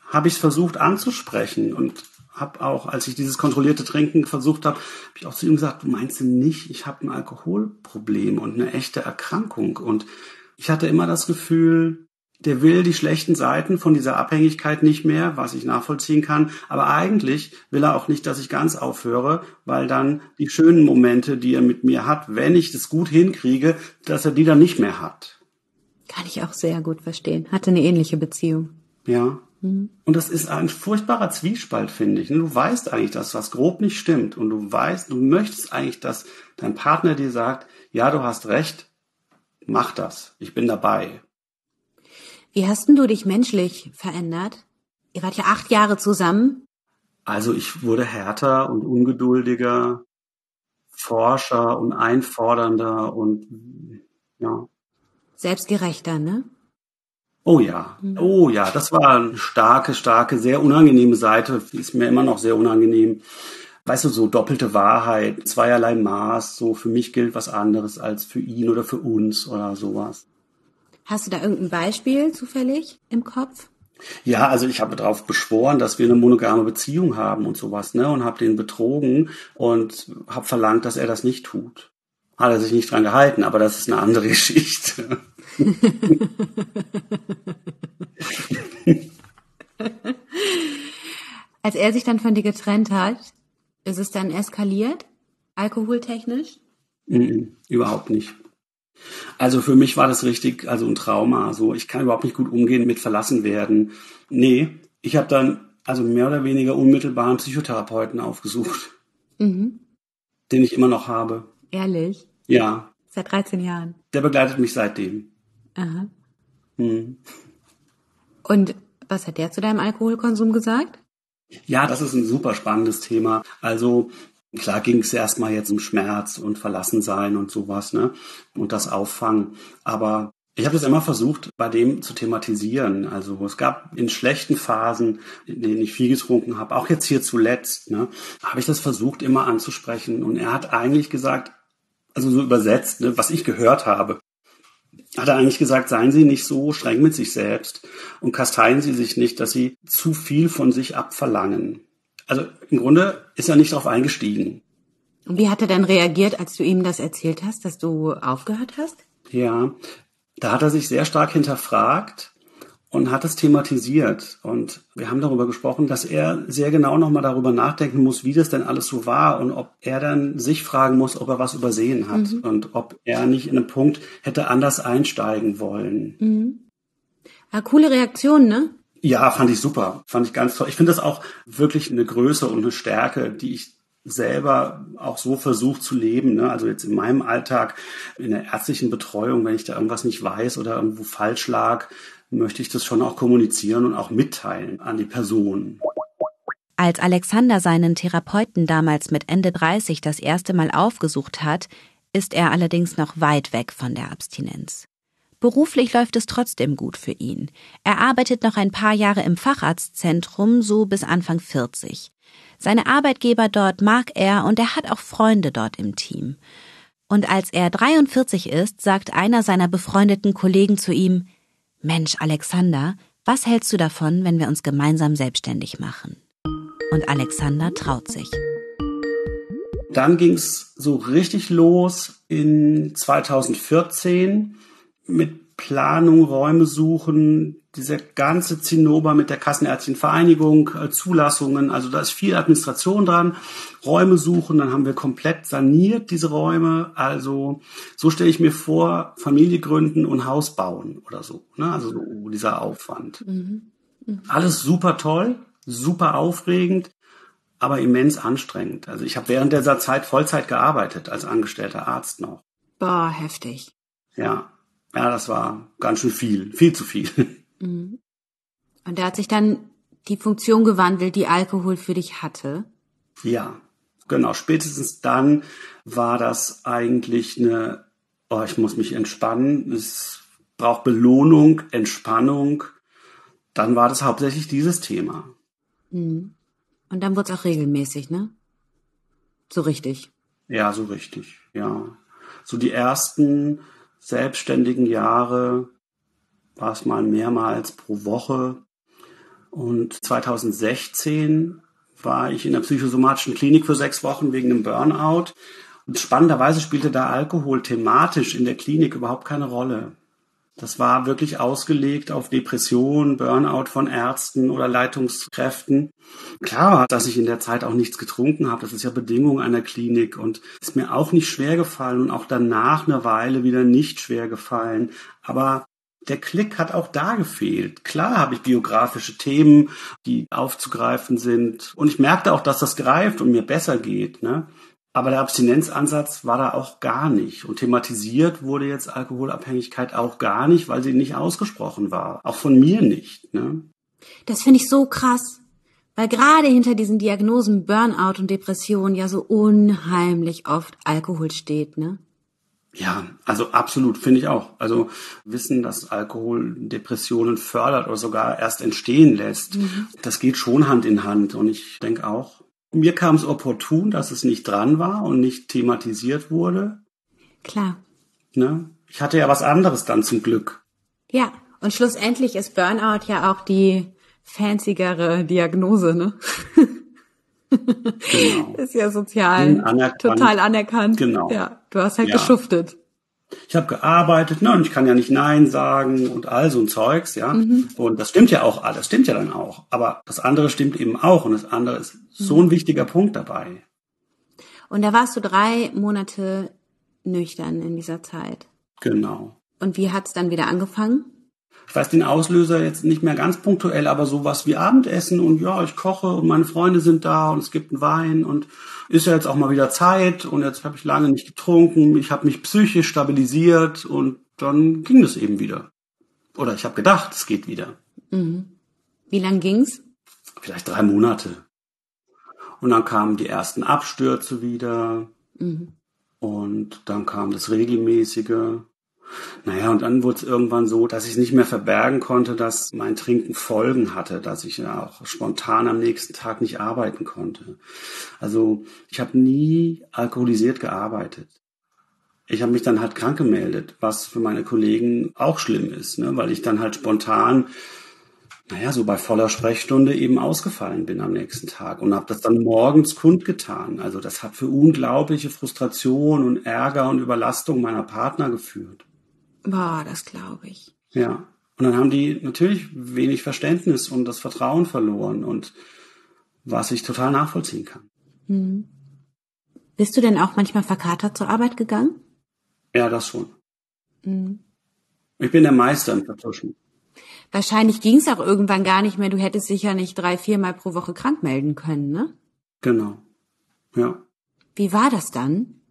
habe ich es versucht anzusprechen und habe auch, als ich dieses kontrollierte Trinken versucht habe, habe ich auch zu ihm gesagt, du meinst denn nicht, ich habe ein Alkoholproblem und eine echte Erkrankung. Und ich hatte immer das Gefühl, der will die schlechten Seiten von dieser Abhängigkeit nicht mehr, was ich nachvollziehen kann. Aber eigentlich will er auch nicht, dass ich ganz aufhöre, weil dann die schönen Momente, die er mit mir hat, wenn ich das gut hinkriege, dass er die dann nicht mehr hat. Kann ich auch sehr gut verstehen. Hatte eine ähnliche Beziehung. Ja. Mhm. Und das ist ein furchtbarer Zwiespalt, finde ich. Du weißt eigentlich, dass was grob nicht stimmt. Und du weißt, du möchtest eigentlich, dass dein Partner dir sagt, ja, du hast recht, mach das. Ich bin dabei. Wie hast denn du dich menschlich verändert? Ihr wart ja acht Jahre zusammen. Also ich wurde härter und ungeduldiger, forscher und einfordernder und ja. Selbstgerechter, ne? Oh ja, mhm. oh ja, das war eine starke, starke, sehr unangenehme Seite, ist mir immer noch sehr unangenehm. Weißt du, so doppelte Wahrheit, zweierlei Maß, so für mich gilt was anderes als für ihn oder für uns oder sowas. Hast du da irgendein Beispiel zufällig im Kopf? Ja, also ich habe darauf beschworen, dass wir eine monogame Beziehung haben und sowas, ne, und habe den betrogen und habe verlangt, dass er das nicht tut. Hat er sich nicht dran gehalten, aber das ist eine andere Geschichte. Als er sich dann von dir getrennt hat, ist es dann eskaliert, alkoholtechnisch? -mm, überhaupt nicht. Also für mich war das richtig, also ein Trauma. So, ich kann überhaupt nicht gut umgehen mit verlassen werden. Nee, ich habe dann also mehr oder weniger unmittelbar einen Psychotherapeuten aufgesucht, mhm. den ich immer noch habe. Ehrlich? Ja. Seit 13 Jahren. Der begleitet mich seitdem. Aha. Hm. Und was hat der zu deinem Alkoholkonsum gesagt? Ja, das ist ein super spannendes Thema. Also Klar ging es erstmal jetzt um Schmerz und Verlassensein und sowas, ne? Und das Auffangen. Aber ich habe das immer versucht, bei dem zu thematisieren. Also es gab in schlechten Phasen, in denen ich viel getrunken habe, auch jetzt hier zuletzt, ne, habe ich das versucht immer anzusprechen. Und er hat eigentlich gesagt, also so übersetzt, ne, was ich gehört habe, hat er eigentlich gesagt, seien Sie nicht so streng mit sich selbst und kasteien Sie sich nicht, dass Sie zu viel von sich abverlangen. Also im Grunde ist er nicht darauf eingestiegen. Und wie hat er dann reagiert, als du ihm das erzählt hast, dass du aufgehört hast? Ja, da hat er sich sehr stark hinterfragt und hat es thematisiert. Und wir haben darüber gesprochen, dass er sehr genau nochmal darüber nachdenken muss, wie das denn alles so war und ob er dann sich fragen muss, ob er was übersehen hat mhm. und ob er nicht in einem Punkt hätte anders einsteigen wollen. Mhm. Ja, coole Reaktion, ne? Ja, fand ich super. Fand ich ganz toll. Ich finde das auch wirklich eine Größe und eine Stärke, die ich selber auch so versucht zu leben. Ne? Also jetzt in meinem Alltag, in der ärztlichen Betreuung, wenn ich da irgendwas nicht weiß oder irgendwo falsch lag, möchte ich das schon auch kommunizieren und auch mitteilen an die Person. Als Alexander seinen Therapeuten damals mit Ende 30 das erste Mal aufgesucht hat, ist er allerdings noch weit weg von der Abstinenz. Beruflich läuft es trotzdem gut für ihn. Er arbeitet noch ein paar Jahre im Facharztzentrum, so bis Anfang 40. Seine Arbeitgeber dort mag er und er hat auch Freunde dort im Team. Und als er 43 ist, sagt einer seiner befreundeten Kollegen zu ihm, Mensch, Alexander, was hältst du davon, wenn wir uns gemeinsam selbstständig machen? Und Alexander traut sich. Dann ging's so richtig los in 2014 mit Planung, Räume suchen, dieser ganze Zinnober mit der Kassenärztlichen Vereinigung, äh, Zulassungen, also da ist viel Administration dran, Räume suchen, dann haben wir komplett saniert diese Räume, also so stelle ich mir vor, Familie gründen und Haus bauen oder so, ne? also so dieser Aufwand. Mhm. Mhm. Alles super toll, super aufregend, aber immens anstrengend. Also ich habe während dieser Zeit Vollzeit gearbeitet als angestellter Arzt noch. Boah, heftig. Ja, ja, das war ganz schön viel, viel zu viel. Mhm. Und da hat sich dann die Funktion gewandelt, die Alkohol für dich hatte. Ja, genau. Spätestens dann war das eigentlich eine, oh, ich muss mich entspannen. Es braucht Belohnung, Entspannung. Dann war das hauptsächlich dieses Thema. Mhm. Und dann wurde es auch regelmäßig, ne? So richtig. Ja, so richtig, ja. So die ersten selbstständigen Jahre war es mal mehrmals pro Woche. Und 2016 war ich in der psychosomatischen Klinik für sechs Wochen wegen einem Burnout. Und spannenderweise spielte da Alkohol thematisch in der Klinik überhaupt keine Rolle. Das war wirklich ausgelegt auf Depression, Burnout von Ärzten oder Leitungskräften. Klar, dass ich in der Zeit auch nichts getrunken habe, das ist ja Bedingung einer Klinik und ist mir auch nicht schwer gefallen und auch danach eine Weile wieder nicht schwer gefallen. Aber der Klick hat auch da gefehlt. Klar habe ich biografische Themen, die aufzugreifen sind. Und ich merkte auch, dass das greift und mir besser geht. Ne? Aber der Abstinenzansatz war da auch gar nicht. Und thematisiert wurde jetzt Alkoholabhängigkeit auch gar nicht, weil sie nicht ausgesprochen war. Auch von mir nicht. Ne? Das finde ich so krass. Weil gerade hinter diesen Diagnosen Burnout und Depression ja so unheimlich oft Alkohol steht, ne? Ja, also absolut, finde ich auch. Also wissen, dass Alkohol Depressionen fördert oder sogar erst entstehen lässt, mhm. das geht schon Hand in Hand. Und ich denke auch, mir kam es opportun, dass es nicht dran war und nicht thematisiert wurde. Klar. Ne? Ich hatte ja was anderes dann zum Glück. Ja, und schlussendlich ist Burnout ja auch die fanzigere Diagnose, ne? Genau. ist ja sozial anerkannt. total anerkannt. Genau. Ja, du hast halt ja. geschuftet. Ich habe gearbeitet, ne, und ich kann ja nicht Nein sagen und all so ein Zeugs, ja. Mhm. Und das stimmt ja auch alles, stimmt ja dann auch. Aber das andere stimmt eben auch und das andere ist so ein wichtiger Punkt dabei. Und da warst du drei Monate nüchtern in dieser Zeit. Genau. Und wie hat's dann wieder angefangen? Ich weiß den Auslöser jetzt nicht mehr ganz punktuell, aber sowas wie Abendessen und ja, ich koche und meine Freunde sind da und es gibt einen Wein und ist ja jetzt auch mal wieder Zeit und jetzt habe ich lange nicht getrunken, ich habe mich psychisch stabilisiert und dann ging es eben wieder. Oder ich habe gedacht, es geht wieder. Mhm. Wie lang ging's? Vielleicht drei Monate. Und dann kamen die ersten Abstürze wieder. Mhm. Und dann kam das regelmäßige. Naja, und dann wurde es irgendwann so, dass ich nicht mehr verbergen konnte, dass mein Trinken Folgen hatte, dass ich ja auch spontan am nächsten Tag nicht arbeiten konnte. Also ich habe nie alkoholisiert gearbeitet. Ich habe mich dann halt krank gemeldet, was für meine Kollegen auch schlimm ist, ne? weil ich dann halt spontan, naja, so bei voller Sprechstunde eben ausgefallen bin am nächsten Tag und habe das dann morgens kundgetan. Also das hat für unglaubliche Frustration und Ärger und Überlastung meiner Partner geführt. Boah, das glaube ich. Ja. Und dann haben die natürlich wenig Verständnis und das Vertrauen verloren und was ich total nachvollziehen kann. Hm. Bist du denn auch manchmal verkatert zur Arbeit gegangen? Ja, das schon. Hm. Ich bin der Meister im Vertuschen. Wahrscheinlich ging es auch irgendwann gar nicht mehr. Du hättest sicher nicht drei, viermal pro Woche krank melden können, ne? Genau. Ja. Wie war das dann?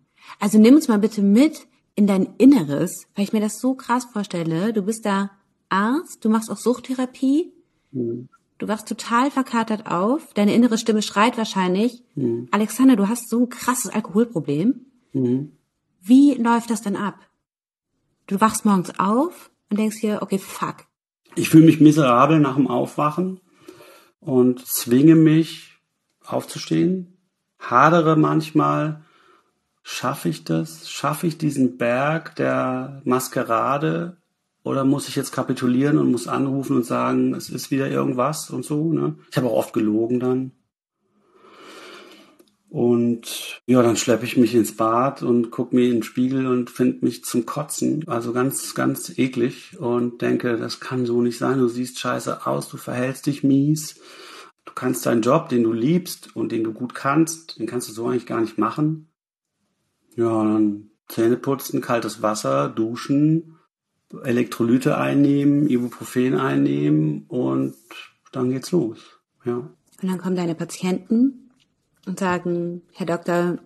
Also nimm uns mal bitte mit in dein Inneres, weil ich mir das so krass vorstelle. Du bist da Arzt, du machst auch Suchttherapie, mhm. du wachst total verkatert auf, deine innere Stimme schreit wahrscheinlich, mhm. Alexander, du hast so ein krasses Alkoholproblem. Mhm. Wie läuft das dann ab? Du wachst morgens auf und denkst dir, okay, fuck. Ich fühle mich miserabel nach dem Aufwachen und zwinge mich aufzustehen, hadere manchmal, Schaffe ich das? Schaffe ich diesen Berg der Maskerade? Oder muss ich jetzt kapitulieren und muss anrufen und sagen, es ist wieder irgendwas und so? Ne? Ich habe auch oft gelogen dann. Und ja, dann schleppe ich mich ins Bad und gucke mir in den Spiegel und finde mich zum Kotzen. Also ganz, ganz eklig und denke, das kann so nicht sein. Du siehst scheiße aus, du verhältst dich mies. Du kannst deinen Job, den du liebst und den du gut kannst, den kannst du so eigentlich gar nicht machen. Ja, dann Zähne putzen, kaltes Wasser, duschen, Elektrolyte einnehmen, Ibuprofen einnehmen und dann geht's los. Ja. Und dann kommen deine Patienten und sagen, Herr Doktor.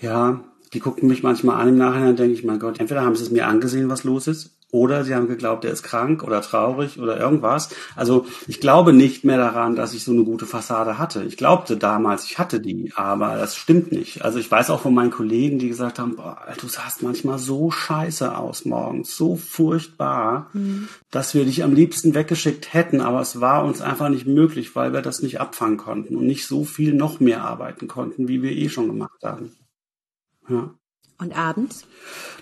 Ja, die gucken mich manchmal an im Nachhinein, denke ich, mein Gott, entweder haben sie es mir angesehen, was los ist, oder sie haben geglaubt, er ist krank oder traurig oder irgendwas. Also ich glaube nicht mehr daran, dass ich so eine gute Fassade hatte. Ich glaubte damals, ich hatte die, aber das stimmt nicht. Also ich weiß auch von meinen Kollegen, die gesagt haben, boah, du sahst manchmal so scheiße aus morgens, so furchtbar, mhm. dass wir dich am liebsten weggeschickt hätten, aber es war uns einfach nicht möglich, weil wir das nicht abfangen konnten und nicht so viel noch mehr arbeiten konnten, wie wir eh schon gemacht haben. Ja. Und abends?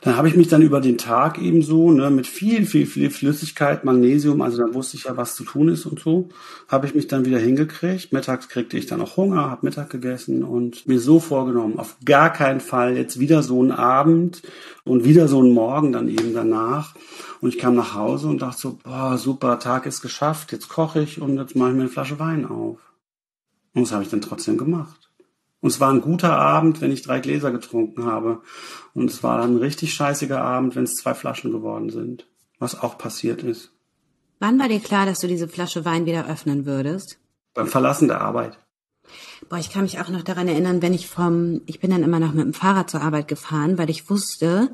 Dann habe ich mich dann über den Tag eben so, ne, mit viel, viel, viel Flüssigkeit, Magnesium, also dann wusste ich ja, was zu tun ist und so, habe ich mich dann wieder hingekriegt. Mittags kriegte ich dann auch Hunger, habe Mittag gegessen und mir so vorgenommen, auf gar keinen Fall jetzt wieder so einen Abend und wieder so einen Morgen dann eben danach. Und ich kam nach Hause und dachte so, boah, super, Tag ist geschafft, jetzt koche ich und jetzt mache ich mir eine Flasche Wein auf. Und das habe ich dann trotzdem gemacht. Und es war ein guter Abend, wenn ich drei Gläser getrunken habe. Und es war dann ein richtig scheißiger Abend, wenn es zwei Flaschen geworden sind. Was auch passiert ist. Wann war dir klar, dass du diese Flasche Wein wieder öffnen würdest? Beim Verlassen der Arbeit. Boah, ich kann mich auch noch daran erinnern, wenn ich vom, ich bin dann immer noch mit dem Fahrrad zur Arbeit gefahren, weil ich wusste,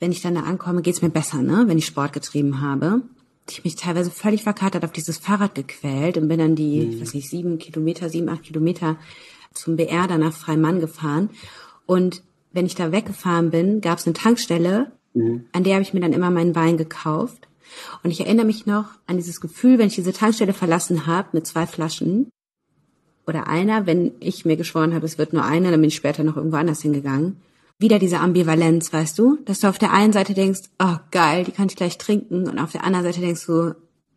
wenn ich dann da ankomme, geht's mir besser, ne, wenn ich Sport getrieben habe. Ich mich teilweise völlig verkatert auf dieses Fahrrad gequält und bin dann die, mhm. ich weiß nicht, sieben Kilometer, sieben, acht Kilometer zum BR dann nach Freimann gefahren. Und wenn ich da weggefahren bin, gab es eine Tankstelle, mhm. an der habe ich mir dann immer meinen Wein gekauft. Und ich erinnere mich noch an dieses Gefühl, wenn ich diese Tankstelle verlassen habe mit zwei Flaschen oder einer, wenn ich mir geschworen habe, es wird nur eine, dann bin ich später noch irgendwo anders hingegangen. Wieder diese Ambivalenz, weißt du, dass du auf der einen Seite denkst, oh geil, die kann ich gleich trinken, und auf der anderen Seite denkst du,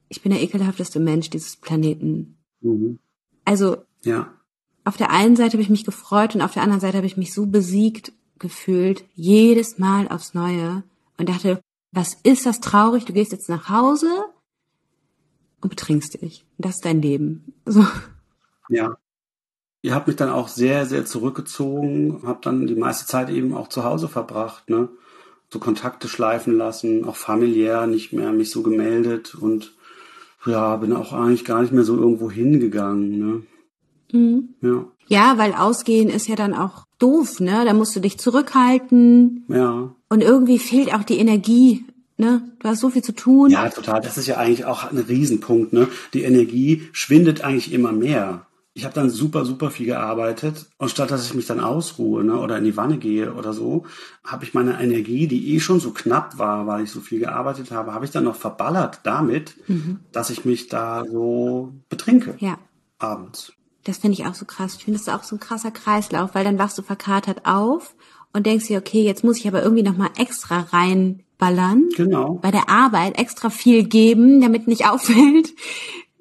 ich bin der ekelhafteste Mensch dieses Planeten. Mhm. Also ja auf der einen Seite habe ich mich gefreut und auf der anderen Seite habe ich mich so besiegt gefühlt, jedes Mal aufs Neue und dachte, was ist das traurig? Du gehst jetzt nach Hause und betrinkst dich. Das ist dein Leben. So. Ja. Ihr habt mich dann auch sehr, sehr zurückgezogen, habt dann die meiste Zeit eben auch zu Hause verbracht, ne? So Kontakte schleifen lassen, auch familiär nicht mehr mich so gemeldet und ja, bin auch eigentlich gar nicht mehr so irgendwo hingegangen, ne? Mhm. Ja. Ja, weil ausgehen ist ja dann auch doof, ne? Da musst du dich zurückhalten. Ja. Und irgendwie fehlt auch die Energie, ne? Du hast so viel zu tun. Ja, total. Das ist ja eigentlich auch ein Riesenpunkt, ne? Die Energie schwindet eigentlich immer mehr. Ich habe dann super, super viel gearbeitet und statt dass ich mich dann ausruhe ne, oder in die Wanne gehe oder so, habe ich meine Energie, die eh schon so knapp war, weil ich so viel gearbeitet habe, habe ich dann noch verballert damit, mhm. dass ich mich da so betrinke. Ja. Abends. Das finde ich auch so krass. Ich finde das ist auch so ein krasser Kreislauf, weil dann wachst du verkatert auf und denkst dir, okay, jetzt muss ich aber irgendwie nochmal extra reinballern. Genau. Bei der Arbeit extra viel geben, damit nicht auffällt,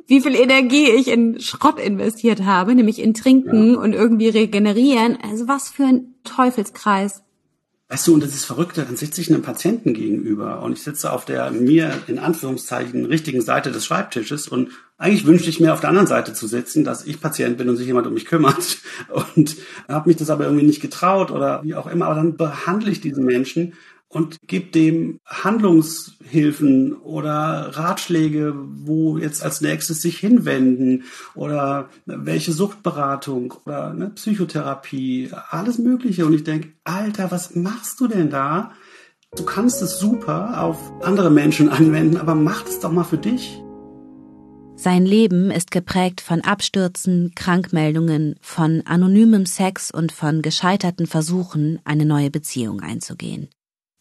wie viel Energie ich in Schrott investiert habe, nämlich in Trinken ja. und irgendwie regenerieren. Also was für ein Teufelskreis. Weißt du, und das ist verrückt, dann sitze ich einem Patienten gegenüber und ich sitze auf der mir in Anführungszeichen richtigen Seite des Schreibtisches und eigentlich wünschte ich mir auf der anderen Seite zu sitzen, dass ich Patient bin und sich jemand um mich kümmert. Und habe mich das aber irgendwie nicht getraut oder wie auch immer, aber dann behandle ich diesen Menschen und gibt dem Handlungshilfen oder Ratschläge, wo jetzt als nächstes sich hinwenden oder welche Suchtberatung oder ne, Psychotherapie, alles Mögliche. Und ich denke, Alter, was machst du denn da? Du kannst es super auf andere Menschen anwenden, aber mach es doch mal für dich. Sein Leben ist geprägt von Abstürzen, Krankmeldungen, von anonymem Sex und von gescheiterten Versuchen, eine neue Beziehung einzugehen.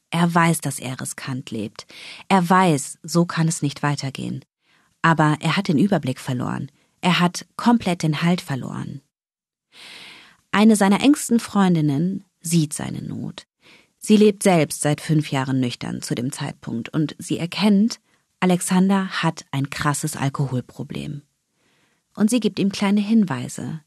Er weiß, dass er riskant lebt. Er weiß, so kann es nicht weitergehen. Aber er hat den Überblick verloren. Er hat komplett den Halt verloren. Eine seiner engsten Freundinnen sieht seine Not. Sie lebt selbst seit fünf Jahren nüchtern zu dem Zeitpunkt und sie erkennt, Alexander hat ein krasses Alkoholproblem. Und sie gibt ihm kleine Hinweise.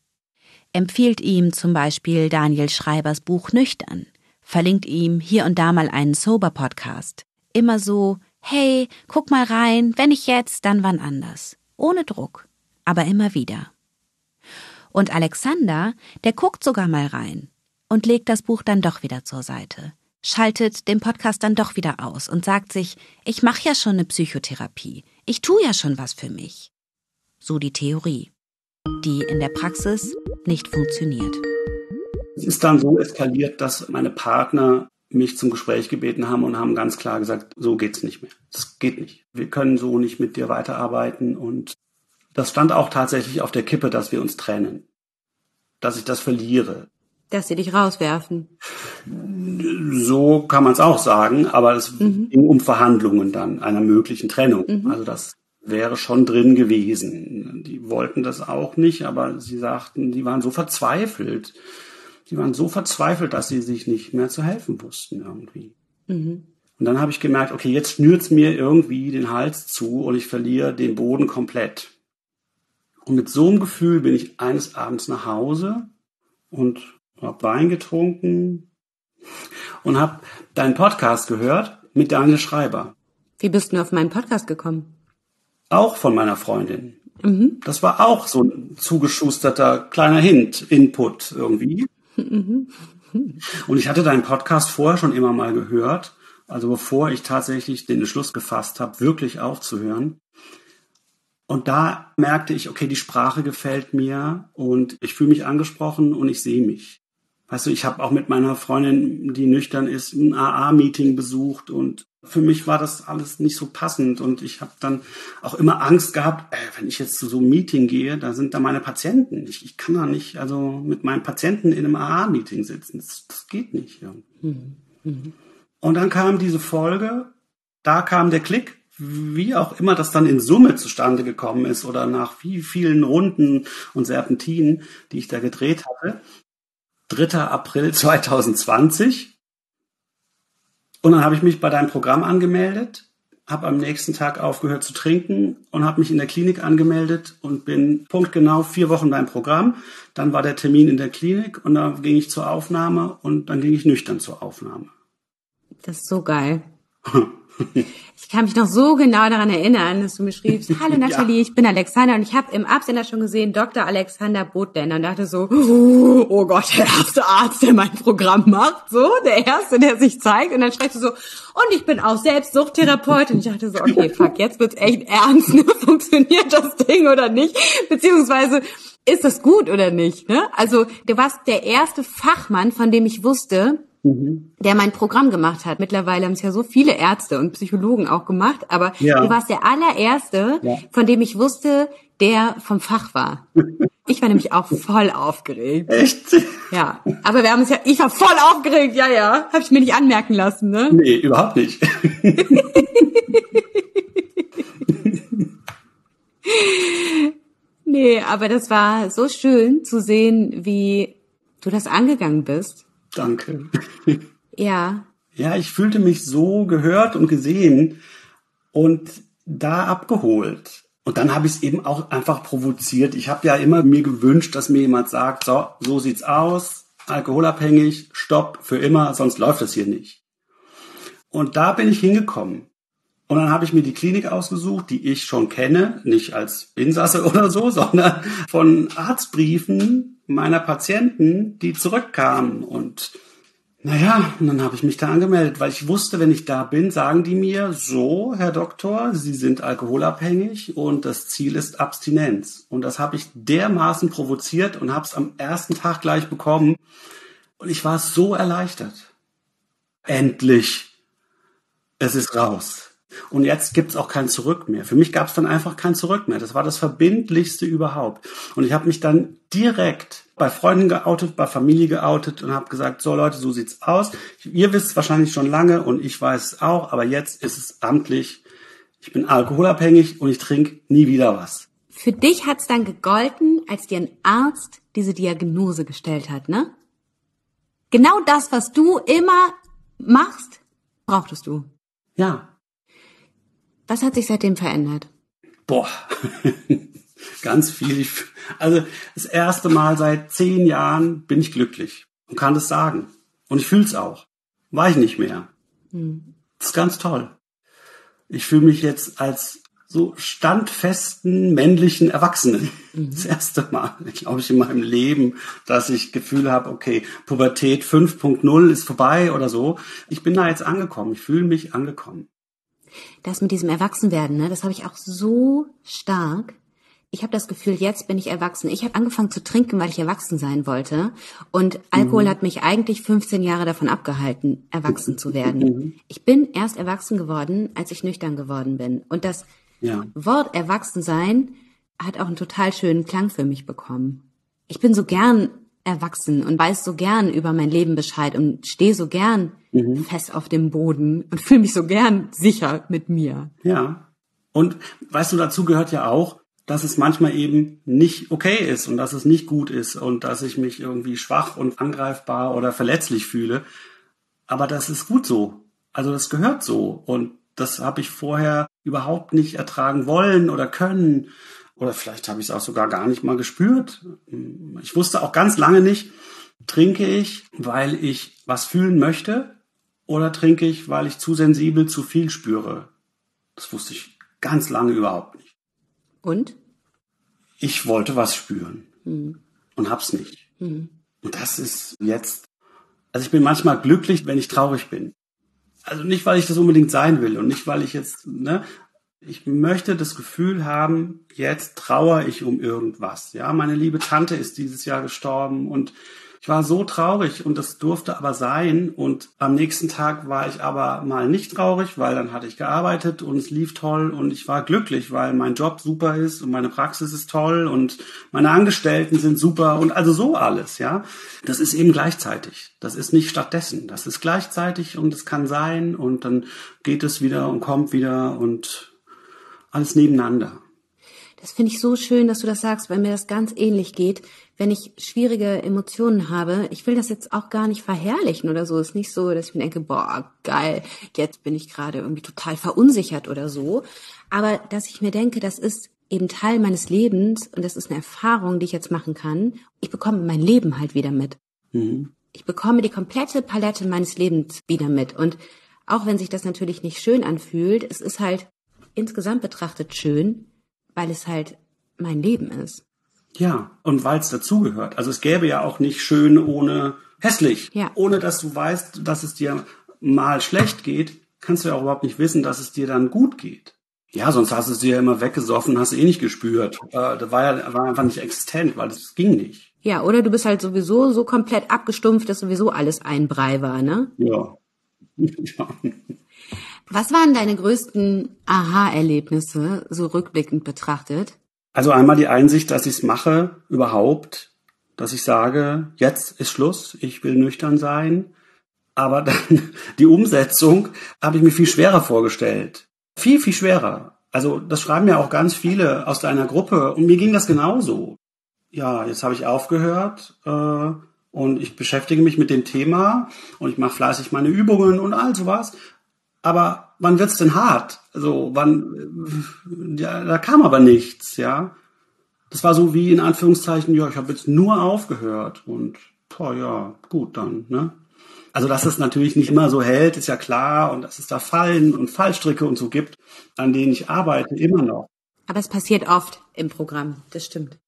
Empfiehlt ihm zum Beispiel Daniel Schreibers Buch Nüchtern verlinkt ihm hier und da mal einen Sober-Podcast. Immer so, hey, guck mal rein, wenn ich jetzt, dann wann anders. Ohne Druck, aber immer wieder. Und Alexander, der guckt sogar mal rein und legt das Buch dann doch wieder zur Seite, schaltet den Podcast dann doch wieder aus und sagt sich, ich mache ja schon eine Psychotherapie, ich tu ja schon was für mich. So die Theorie, die in der Praxis nicht funktioniert. Es ist dann so eskaliert, dass meine Partner mich zum Gespräch gebeten haben und haben ganz klar gesagt, so geht's nicht mehr. Das geht nicht. Wir können so nicht mit dir weiterarbeiten und das stand auch tatsächlich auf der Kippe, dass wir uns trennen. Dass ich das verliere. Dass sie dich rauswerfen. So kann man es auch sagen, aber es mhm. ging um Verhandlungen dann einer möglichen Trennung. Mhm. Also das wäre schon drin gewesen. Die wollten das auch nicht, aber sie sagten, die waren so verzweifelt Die waren so verzweifelt, dass sie sich nicht mehr zu helfen wussten irgendwie. Mhm. Und dann habe ich gemerkt, okay, jetzt schnürt's mir irgendwie den Hals zu und ich verliere den Boden komplett. Und mit so einem Gefühl bin ich eines Abends nach Hause und habe Wein getrunken und habe deinen Podcast gehört mit Daniel Schreiber. Wie bist du auf meinen Podcast gekommen? Auch von meiner Freundin. Mhm. Das war auch so ein zugeschusterter kleiner Hint, Input irgendwie. Und ich hatte deinen Podcast vorher schon immer mal gehört, also bevor ich tatsächlich den Entschluss gefasst habe, wirklich aufzuhören. Und da merkte ich, okay, die Sprache gefällt mir und ich fühle mich angesprochen und ich sehe mich. Weißt du, ich habe auch mit meiner Freundin, die nüchtern ist, ein AA-Meeting besucht und für mich war das alles nicht so passend und ich habe dann auch immer Angst gehabt, ey, wenn ich jetzt zu so einem Meeting gehe, da sind da meine Patienten. Ich, ich kann da nicht also mit meinen Patienten in einem AA-Meeting sitzen. Das, das, geht nicht. Ja. Mhm. Mhm. Und dann kam diese Folge, da kam der Klick, wie auch immer das dann in Summe zustande gekommen ist oder nach wie vielen Runden und Serpentinen, die ich da gedreht hatte. 3. April 2020. Und dann habe ich mich bei deinem Programm angemeldet, habe am nächsten Tag aufgehört zu trinken und habe mich in der Klinik angemeldet und bin punktgenau vier Wochen beim Programm. Dann war der Termin in der Klinik und dann ging ich zur Aufnahme und dann ging ich nüchtern zur Aufnahme. Das ist so geil. Ich kann mich noch so genau daran erinnern, dass du mir schriebst, hallo Nathalie, ja. ich bin Alexander und ich habe im Absender schon gesehen, Dr. Alexander Botländer und dachte so, oh Gott, der erste Arzt, der mein Programm macht, so, der erste, der sich zeigt und dann schreibst du so, und ich bin auch selbst Suchttherapeut und ich dachte so, okay, fuck, jetzt wird's echt ernst, ne? funktioniert das Ding oder nicht, beziehungsweise ist das gut oder nicht, ne? Also, du warst der erste Fachmann, von dem ich wusste, Mhm. der mein Programm gemacht hat. Mittlerweile haben es ja so viele Ärzte und Psychologen auch gemacht, aber ja. du warst der allererste, ja. von dem ich wusste, der vom Fach war. Ich war nämlich auch voll aufgeregt. Echt? Ja, aber wir haben es ja, ich war voll aufgeregt, ja, ja. Habe ich mir nicht anmerken lassen, ne? Nee, überhaupt nicht. nee, aber das war so schön zu sehen, wie du das angegangen bist. Danke. Ja. Ja, ich fühlte mich so gehört und gesehen und da abgeholt. Und dann habe ich es eben auch einfach provoziert. Ich habe ja immer mir gewünscht, dass mir jemand sagt, so, so sieht's aus, alkoholabhängig, stopp, für immer, sonst läuft das hier nicht. Und da bin ich hingekommen. Und dann habe ich mir die Klinik ausgesucht, die ich schon kenne, nicht als Insasse oder so, sondern von Arztbriefen meiner Patienten, die zurückkamen. Und naja, und dann habe ich mich da angemeldet, weil ich wusste, wenn ich da bin, sagen die mir, so, Herr Doktor, Sie sind alkoholabhängig und das Ziel ist Abstinenz. Und das habe ich dermaßen provoziert und habe es am ersten Tag gleich bekommen. Und ich war so erleichtert. Endlich. Es ist raus. Und jetzt gibt's auch kein Zurück mehr. Für mich gab's dann einfach kein Zurück mehr. Das war das Verbindlichste überhaupt. Und ich habe mich dann direkt bei Freunden geoutet, bei Familie geoutet und habe gesagt, so Leute, so sieht's aus. Ihr wisst wahrscheinlich schon lange und ich weiß es auch, aber jetzt ist es amtlich. Ich bin alkoholabhängig und ich trinke nie wieder was. Für dich hat's dann gegolten, als dir ein Arzt diese Diagnose gestellt hat, ne? Genau das, was du immer machst, brauchtest du. Ja, was hat sich seitdem verändert? Boah, ganz viel. Also das erste Mal seit zehn Jahren bin ich glücklich und kann das sagen. Und ich fühle es auch. War ich nicht mehr. Hm. Das ist ganz toll. Ich fühle mich jetzt als so standfesten männlichen Erwachsenen. Mhm. Das erste Mal, glaube ich, in meinem Leben, dass ich Gefühl habe, okay, Pubertät 5.0 ist vorbei oder so. Ich bin da jetzt angekommen. Ich fühle mich angekommen das mit diesem Erwachsenwerden, ne, das habe ich auch so stark. Ich habe das Gefühl, jetzt bin ich erwachsen. Ich habe angefangen zu trinken, weil ich erwachsen sein wollte. Und Alkohol mhm. hat mich eigentlich 15 Jahre davon abgehalten, erwachsen zu werden. Mhm. Ich bin erst erwachsen geworden, als ich nüchtern geworden bin. Und das ja. Wort Erwachsensein hat auch einen total schönen Klang für mich bekommen. Ich bin so gern erwachsen und weiß so gern über mein Leben Bescheid und stehe so gern mhm. fest auf dem Boden und fühle mich so gern sicher mit mir. Ja. Und weißt du, dazu gehört ja auch, dass es manchmal eben nicht okay ist und dass es nicht gut ist und dass ich mich irgendwie schwach und angreifbar oder verletzlich fühle. Aber das ist gut so. Also das gehört so. Und das habe ich vorher überhaupt nicht ertragen wollen oder können. Oder vielleicht habe ich es auch sogar gar nicht mal gespürt. Ich wusste auch ganz lange nicht, trinke ich, weil ich was fühlen möchte oder trinke ich, weil ich zu sensibel zu viel spüre. Das wusste ich ganz lange überhaupt nicht. Und? Ich wollte was spüren mhm. und hab's nicht. Mhm. Und das ist jetzt, also ich bin manchmal glücklich, wenn ich traurig bin. Also nicht, weil ich das unbedingt sein will und nicht, weil ich jetzt, ne, ich möchte das Gefühl haben, jetzt trauere ich um irgendwas. Ja, meine liebe Tante ist dieses Jahr gestorben und ich war so traurig und das durfte aber sein. Und am nächsten Tag war ich aber mal nicht traurig, weil dann hatte ich gearbeitet und es lief toll und ich war glücklich, weil mein Job super ist und meine Praxis ist toll und meine Angestellten sind super und also so alles, ja. Das ist eben gleichzeitig. Das ist nicht stattdessen. Das ist gleichzeitig und es kann sein und dann geht es wieder und kommt wieder und alles nebeneinander. Das finde ich so schön, dass du das sagst, weil mir das ganz ähnlich geht. Wenn ich schwierige Emotionen habe, ich will das jetzt auch gar nicht verherrlichen oder so. Es ist nicht so, dass ich mir denke, boah, geil, jetzt bin ich gerade irgendwie total verunsichert oder so. Aber dass ich mir denke, das ist eben Teil meines Lebens und das ist eine Erfahrung, die ich jetzt machen kann. Ich bekomme mein Leben halt wieder mit. Mhm. Ich bekomme die komplette Palette meines Lebens wieder mit. Und auch wenn sich das natürlich nicht schön anfühlt, es ist halt insgesamt betrachtet schön, weil es halt mein Leben ist. Ja, und weil es dazugehört. Also es gäbe ja auch nicht schön ohne hässlich. Ja. Ohne dass du weißt, dass es dir mal schlecht geht, kannst du ja auch überhaupt nicht wissen, dass es dir dann gut geht. Ja, sonst hast du es dir ja immer weggesoffen, hast du eh nicht gespürt. Äh, das war ja war einfach nicht existent, weil es ging nicht. Ja, oder du bist halt sowieso so komplett abgestumpft, dass sowieso alles ein Brei war, ne? Ja. ja. Was waren deine größten Aha-Erlebnisse, so rückblickend betrachtet? Also einmal die Einsicht, dass ich es mache, überhaupt, dass ich sage, jetzt ist Schluss, ich will nüchtern sein. Aber dann die Umsetzung habe ich mir viel schwerer vorgestellt. Viel, viel schwerer. Also das schreiben ja auch ganz viele aus deiner Gruppe und mir ging das genauso. Ja, jetzt habe ich aufgehört äh, und ich beschäftige mich mit dem Thema und ich mache fleißig meine Übungen und all sowas. Aber wann wird's denn hart? Also wann? Ja, da kam aber nichts, ja. Das war so wie in Anführungszeichen, ja, ich habe jetzt nur aufgehört und boah, ja, gut dann, ne? Also dass es natürlich nicht immer so hält, ist ja klar und dass es da Fallen und Fallstricke und so gibt, an denen ich arbeite, immer noch. Aber es passiert oft im Programm, das stimmt.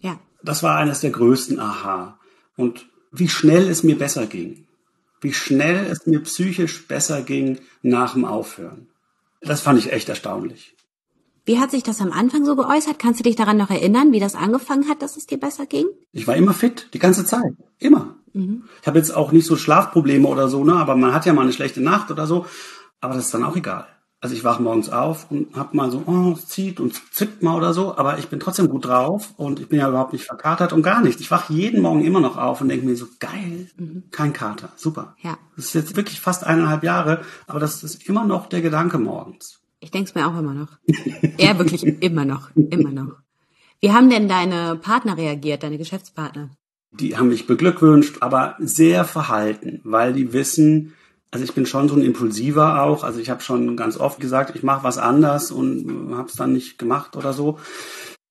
Ja. Das war eines der größten Aha. Und wie schnell es mir besser ging wie schnell es mir psychisch besser ging nach dem Aufhören. Das fand ich echt erstaunlich. Wie hat sich das am Anfang so geäußert? Kannst du dich daran noch erinnern, wie das angefangen hat, dass es dir besser ging? Ich war immer fit, die ganze Zeit. Immer. Mhm. Ich habe jetzt auch nicht so Schlafprobleme oder so, ne? aber man hat ja mal eine schlechte Nacht oder so. Aber das ist dann auch egal. Also ich wache morgens auf und hab mal so, oh, es zieht und zippt mal oder so, aber ich bin trotzdem gut drauf und ich bin ja überhaupt nicht verkatert und gar nicht. Ich wache jeden Morgen immer noch auf und denke mir so, geil, mhm. kein Kater, super. Ja. Das ist jetzt wirklich fast eineinhalb Jahre, aber das ist immer noch der Gedanke morgens. Ich denke es mir auch immer noch. ja, wirklich immer noch, immer noch. Wie haben denn deine Partner reagiert, deine Geschäftspartner? Die haben mich beglückwünscht, aber sehr verhalten, weil die wissen, also ich bin schon so ein Impulsiver auch. Also ich habe schon ganz oft gesagt, ich mache was anders und habe es dann nicht gemacht oder so.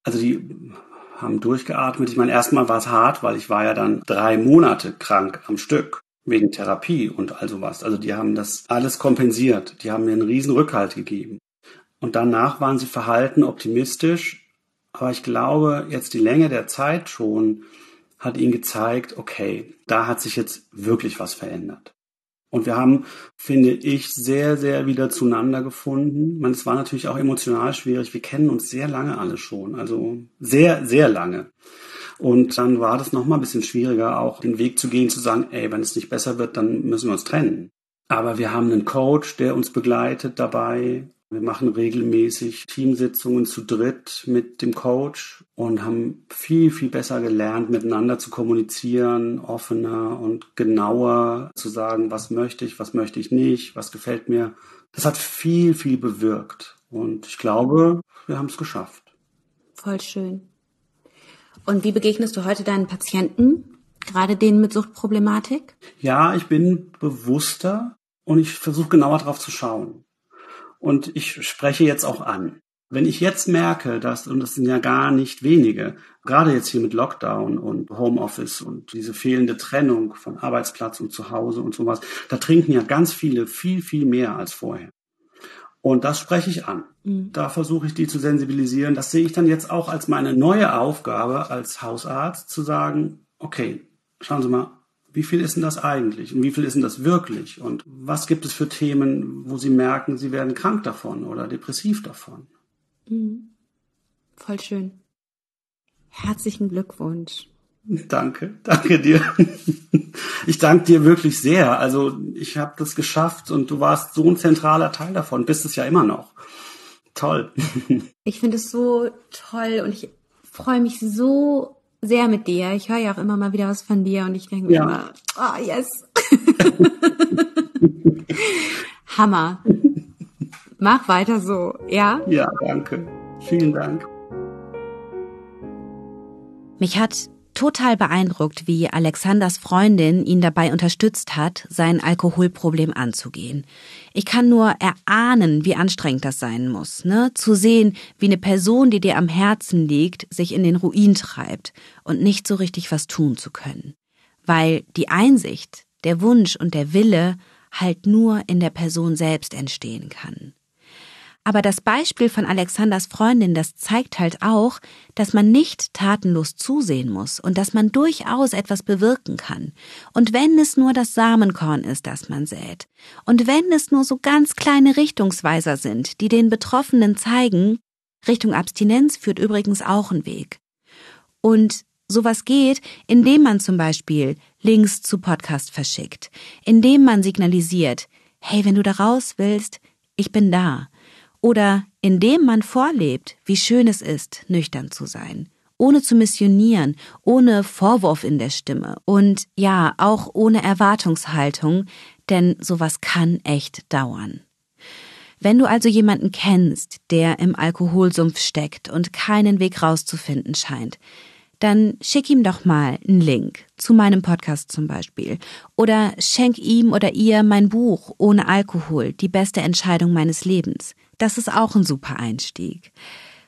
Also die haben durchgeatmet. Ich meine, erstmal war es hart, weil ich war ja dann drei Monate krank am Stück wegen Therapie und all sowas. Also die haben das alles kompensiert. Die haben mir einen riesen Rückhalt gegeben. Und danach waren sie verhalten, optimistisch. Aber ich glaube, jetzt die Länge der Zeit schon hat ihnen gezeigt, okay, da hat sich jetzt wirklich was verändert. Und wir haben, finde ich, sehr, sehr wieder zueinander gefunden. Man, es war natürlich auch emotional schwierig. Wir kennen uns sehr lange alle schon, also sehr, sehr lange. Und dann war das nochmal ein bisschen schwieriger, auch den Weg zu gehen, zu sagen, ey, wenn es nicht besser wird, dann müssen wir uns trennen. Aber wir haben einen Coach, der uns begleitet dabei. Wir machen regelmäßig Teamsitzungen zu dritt mit dem Coach und haben viel, viel besser gelernt, miteinander zu kommunizieren, offener und genauer zu sagen, was möchte ich, was möchte ich nicht, was gefällt mir. Das hat viel, viel bewirkt. Und ich glaube, wir haben es geschafft. Voll schön. Und wie begegnest du heute deinen Patienten, gerade denen mit Suchtproblematik? Ja, ich bin bewusster und ich versuche genauer drauf zu schauen. Und ich spreche jetzt auch an. Wenn ich jetzt merke, dass, und das sind ja gar nicht wenige, gerade jetzt hier mit Lockdown und Homeoffice und diese fehlende Trennung von Arbeitsplatz und Zuhause und sowas, da trinken ja ganz viele viel, viel mehr als vorher. Und das spreche ich an. Mhm. Da versuche ich die zu sensibilisieren. Das sehe ich dann jetzt auch als meine neue Aufgabe als Hausarzt zu sagen, okay, schauen Sie mal, wie viel ist denn das eigentlich und wie viel ist denn das wirklich und was gibt es für Themen, wo Sie merken, Sie werden krank davon oder depressiv davon. Mhm. Voll schön. Herzlichen Glückwunsch. Danke, danke dir. Ich danke dir wirklich sehr. Also ich habe das geschafft und du warst so ein zentraler Teil davon, bist es ja immer noch. Toll. Ich finde es so toll und ich freue mich so sehr mit dir. Ich höre ja auch immer mal wieder was von dir und ich denke ja. mir immer, oh yes. Hammer. Mach weiter so, ja? Ja, danke. Vielen Dank. Mich hat total beeindruckt, wie Alexanders Freundin ihn dabei unterstützt hat, sein Alkoholproblem anzugehen. Ich kann nur erahnen, wie anstrengend das sein muss, ne? Zu sehen, wie eine Person, die dir am Herzen liegt, sich in den Ruin treibt und nicht so richtig was tun zu können. Weil die Einsicht, der Wunsch und der Wille halt nur in der Person selbst entstehen kann. Aber das Beispiel von Alexanders Freundin, das zeigt halt auch, dass man nicht tatenlos zusehen muss und dass man durchaus etwas bewirken kann. Und wenn es nur das Samenkorn ist, das man sät. Und wenn es nur so ganz kleine Richtungsweiser sind, die den Betroffenen zeigen, Richtung Abstinenz führt übrigens auch ein Weg. Und sowas geht, indem man zum Beispiel Links zu Podcast verschickt, indem man signalisiert, hey, wenn du da raus willst, ich bin da oder indem man vorlebt, wie schön es ist, nüchtern zu sein, ohne zu missionieren, ohne Vorwurf in der Stimme und ja, auch ohne Erwartungshaltung, denn sowas kann echt dauern. Wenn du also jemanden kennst, der im Alkoholsumpf steckt und keinen Weg rauszufinden scheint, dann schick ihm doch mal einen Link zu meinem Podcast zum Beispiel oder schenk ihm oder ihr mein Buch Ohne Alkohol, die beste Entscheidung meines Lebens. Das ist auch ein super Einstieg.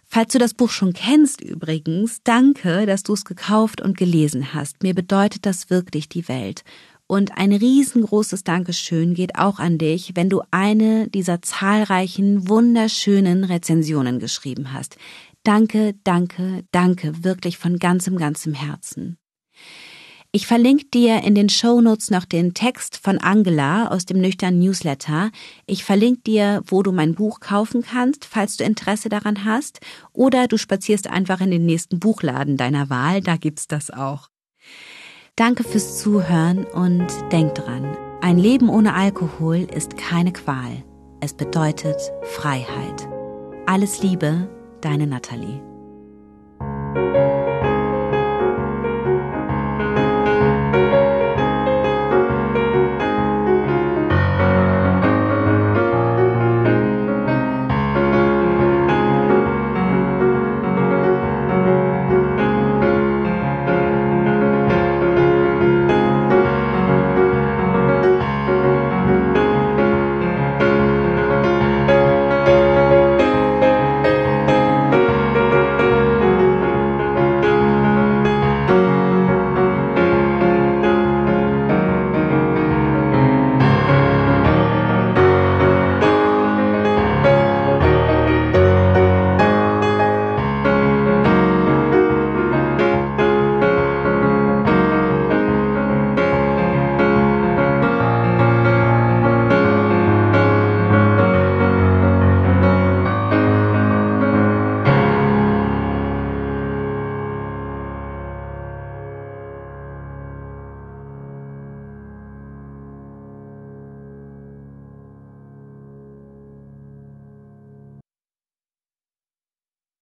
Falls du das Buch schon kennst übrigens, danke, dass du es gekauft und gelesen hast. Mir bedeutet das wirklich die Welt. Und ein riesengroßes Dankeschön geht auch an dich, wenn du eine dieser zahlreichen, wunderschönen Rezensionen geschrieben hast. Danke, danke, danke, wirklich von ganzem, ganzem Herzen. Ich verlinke dir in den Shownotes noch den Text von Angela aus dem nüchtern Newsletter. Ich verlinke dir, wo du mein Buch kaufen kannst, falls du Interesse daran hast. Oder du spazierst einfach in den nächsten Buchladen deiner Wahl, da gibt's das auch. Danke fürs Zuhören und denk dran, ein Leben ohne Alkohol ist keine Qual. Es bedeutet Freiheit. Alles Liebe, deine Nathalie.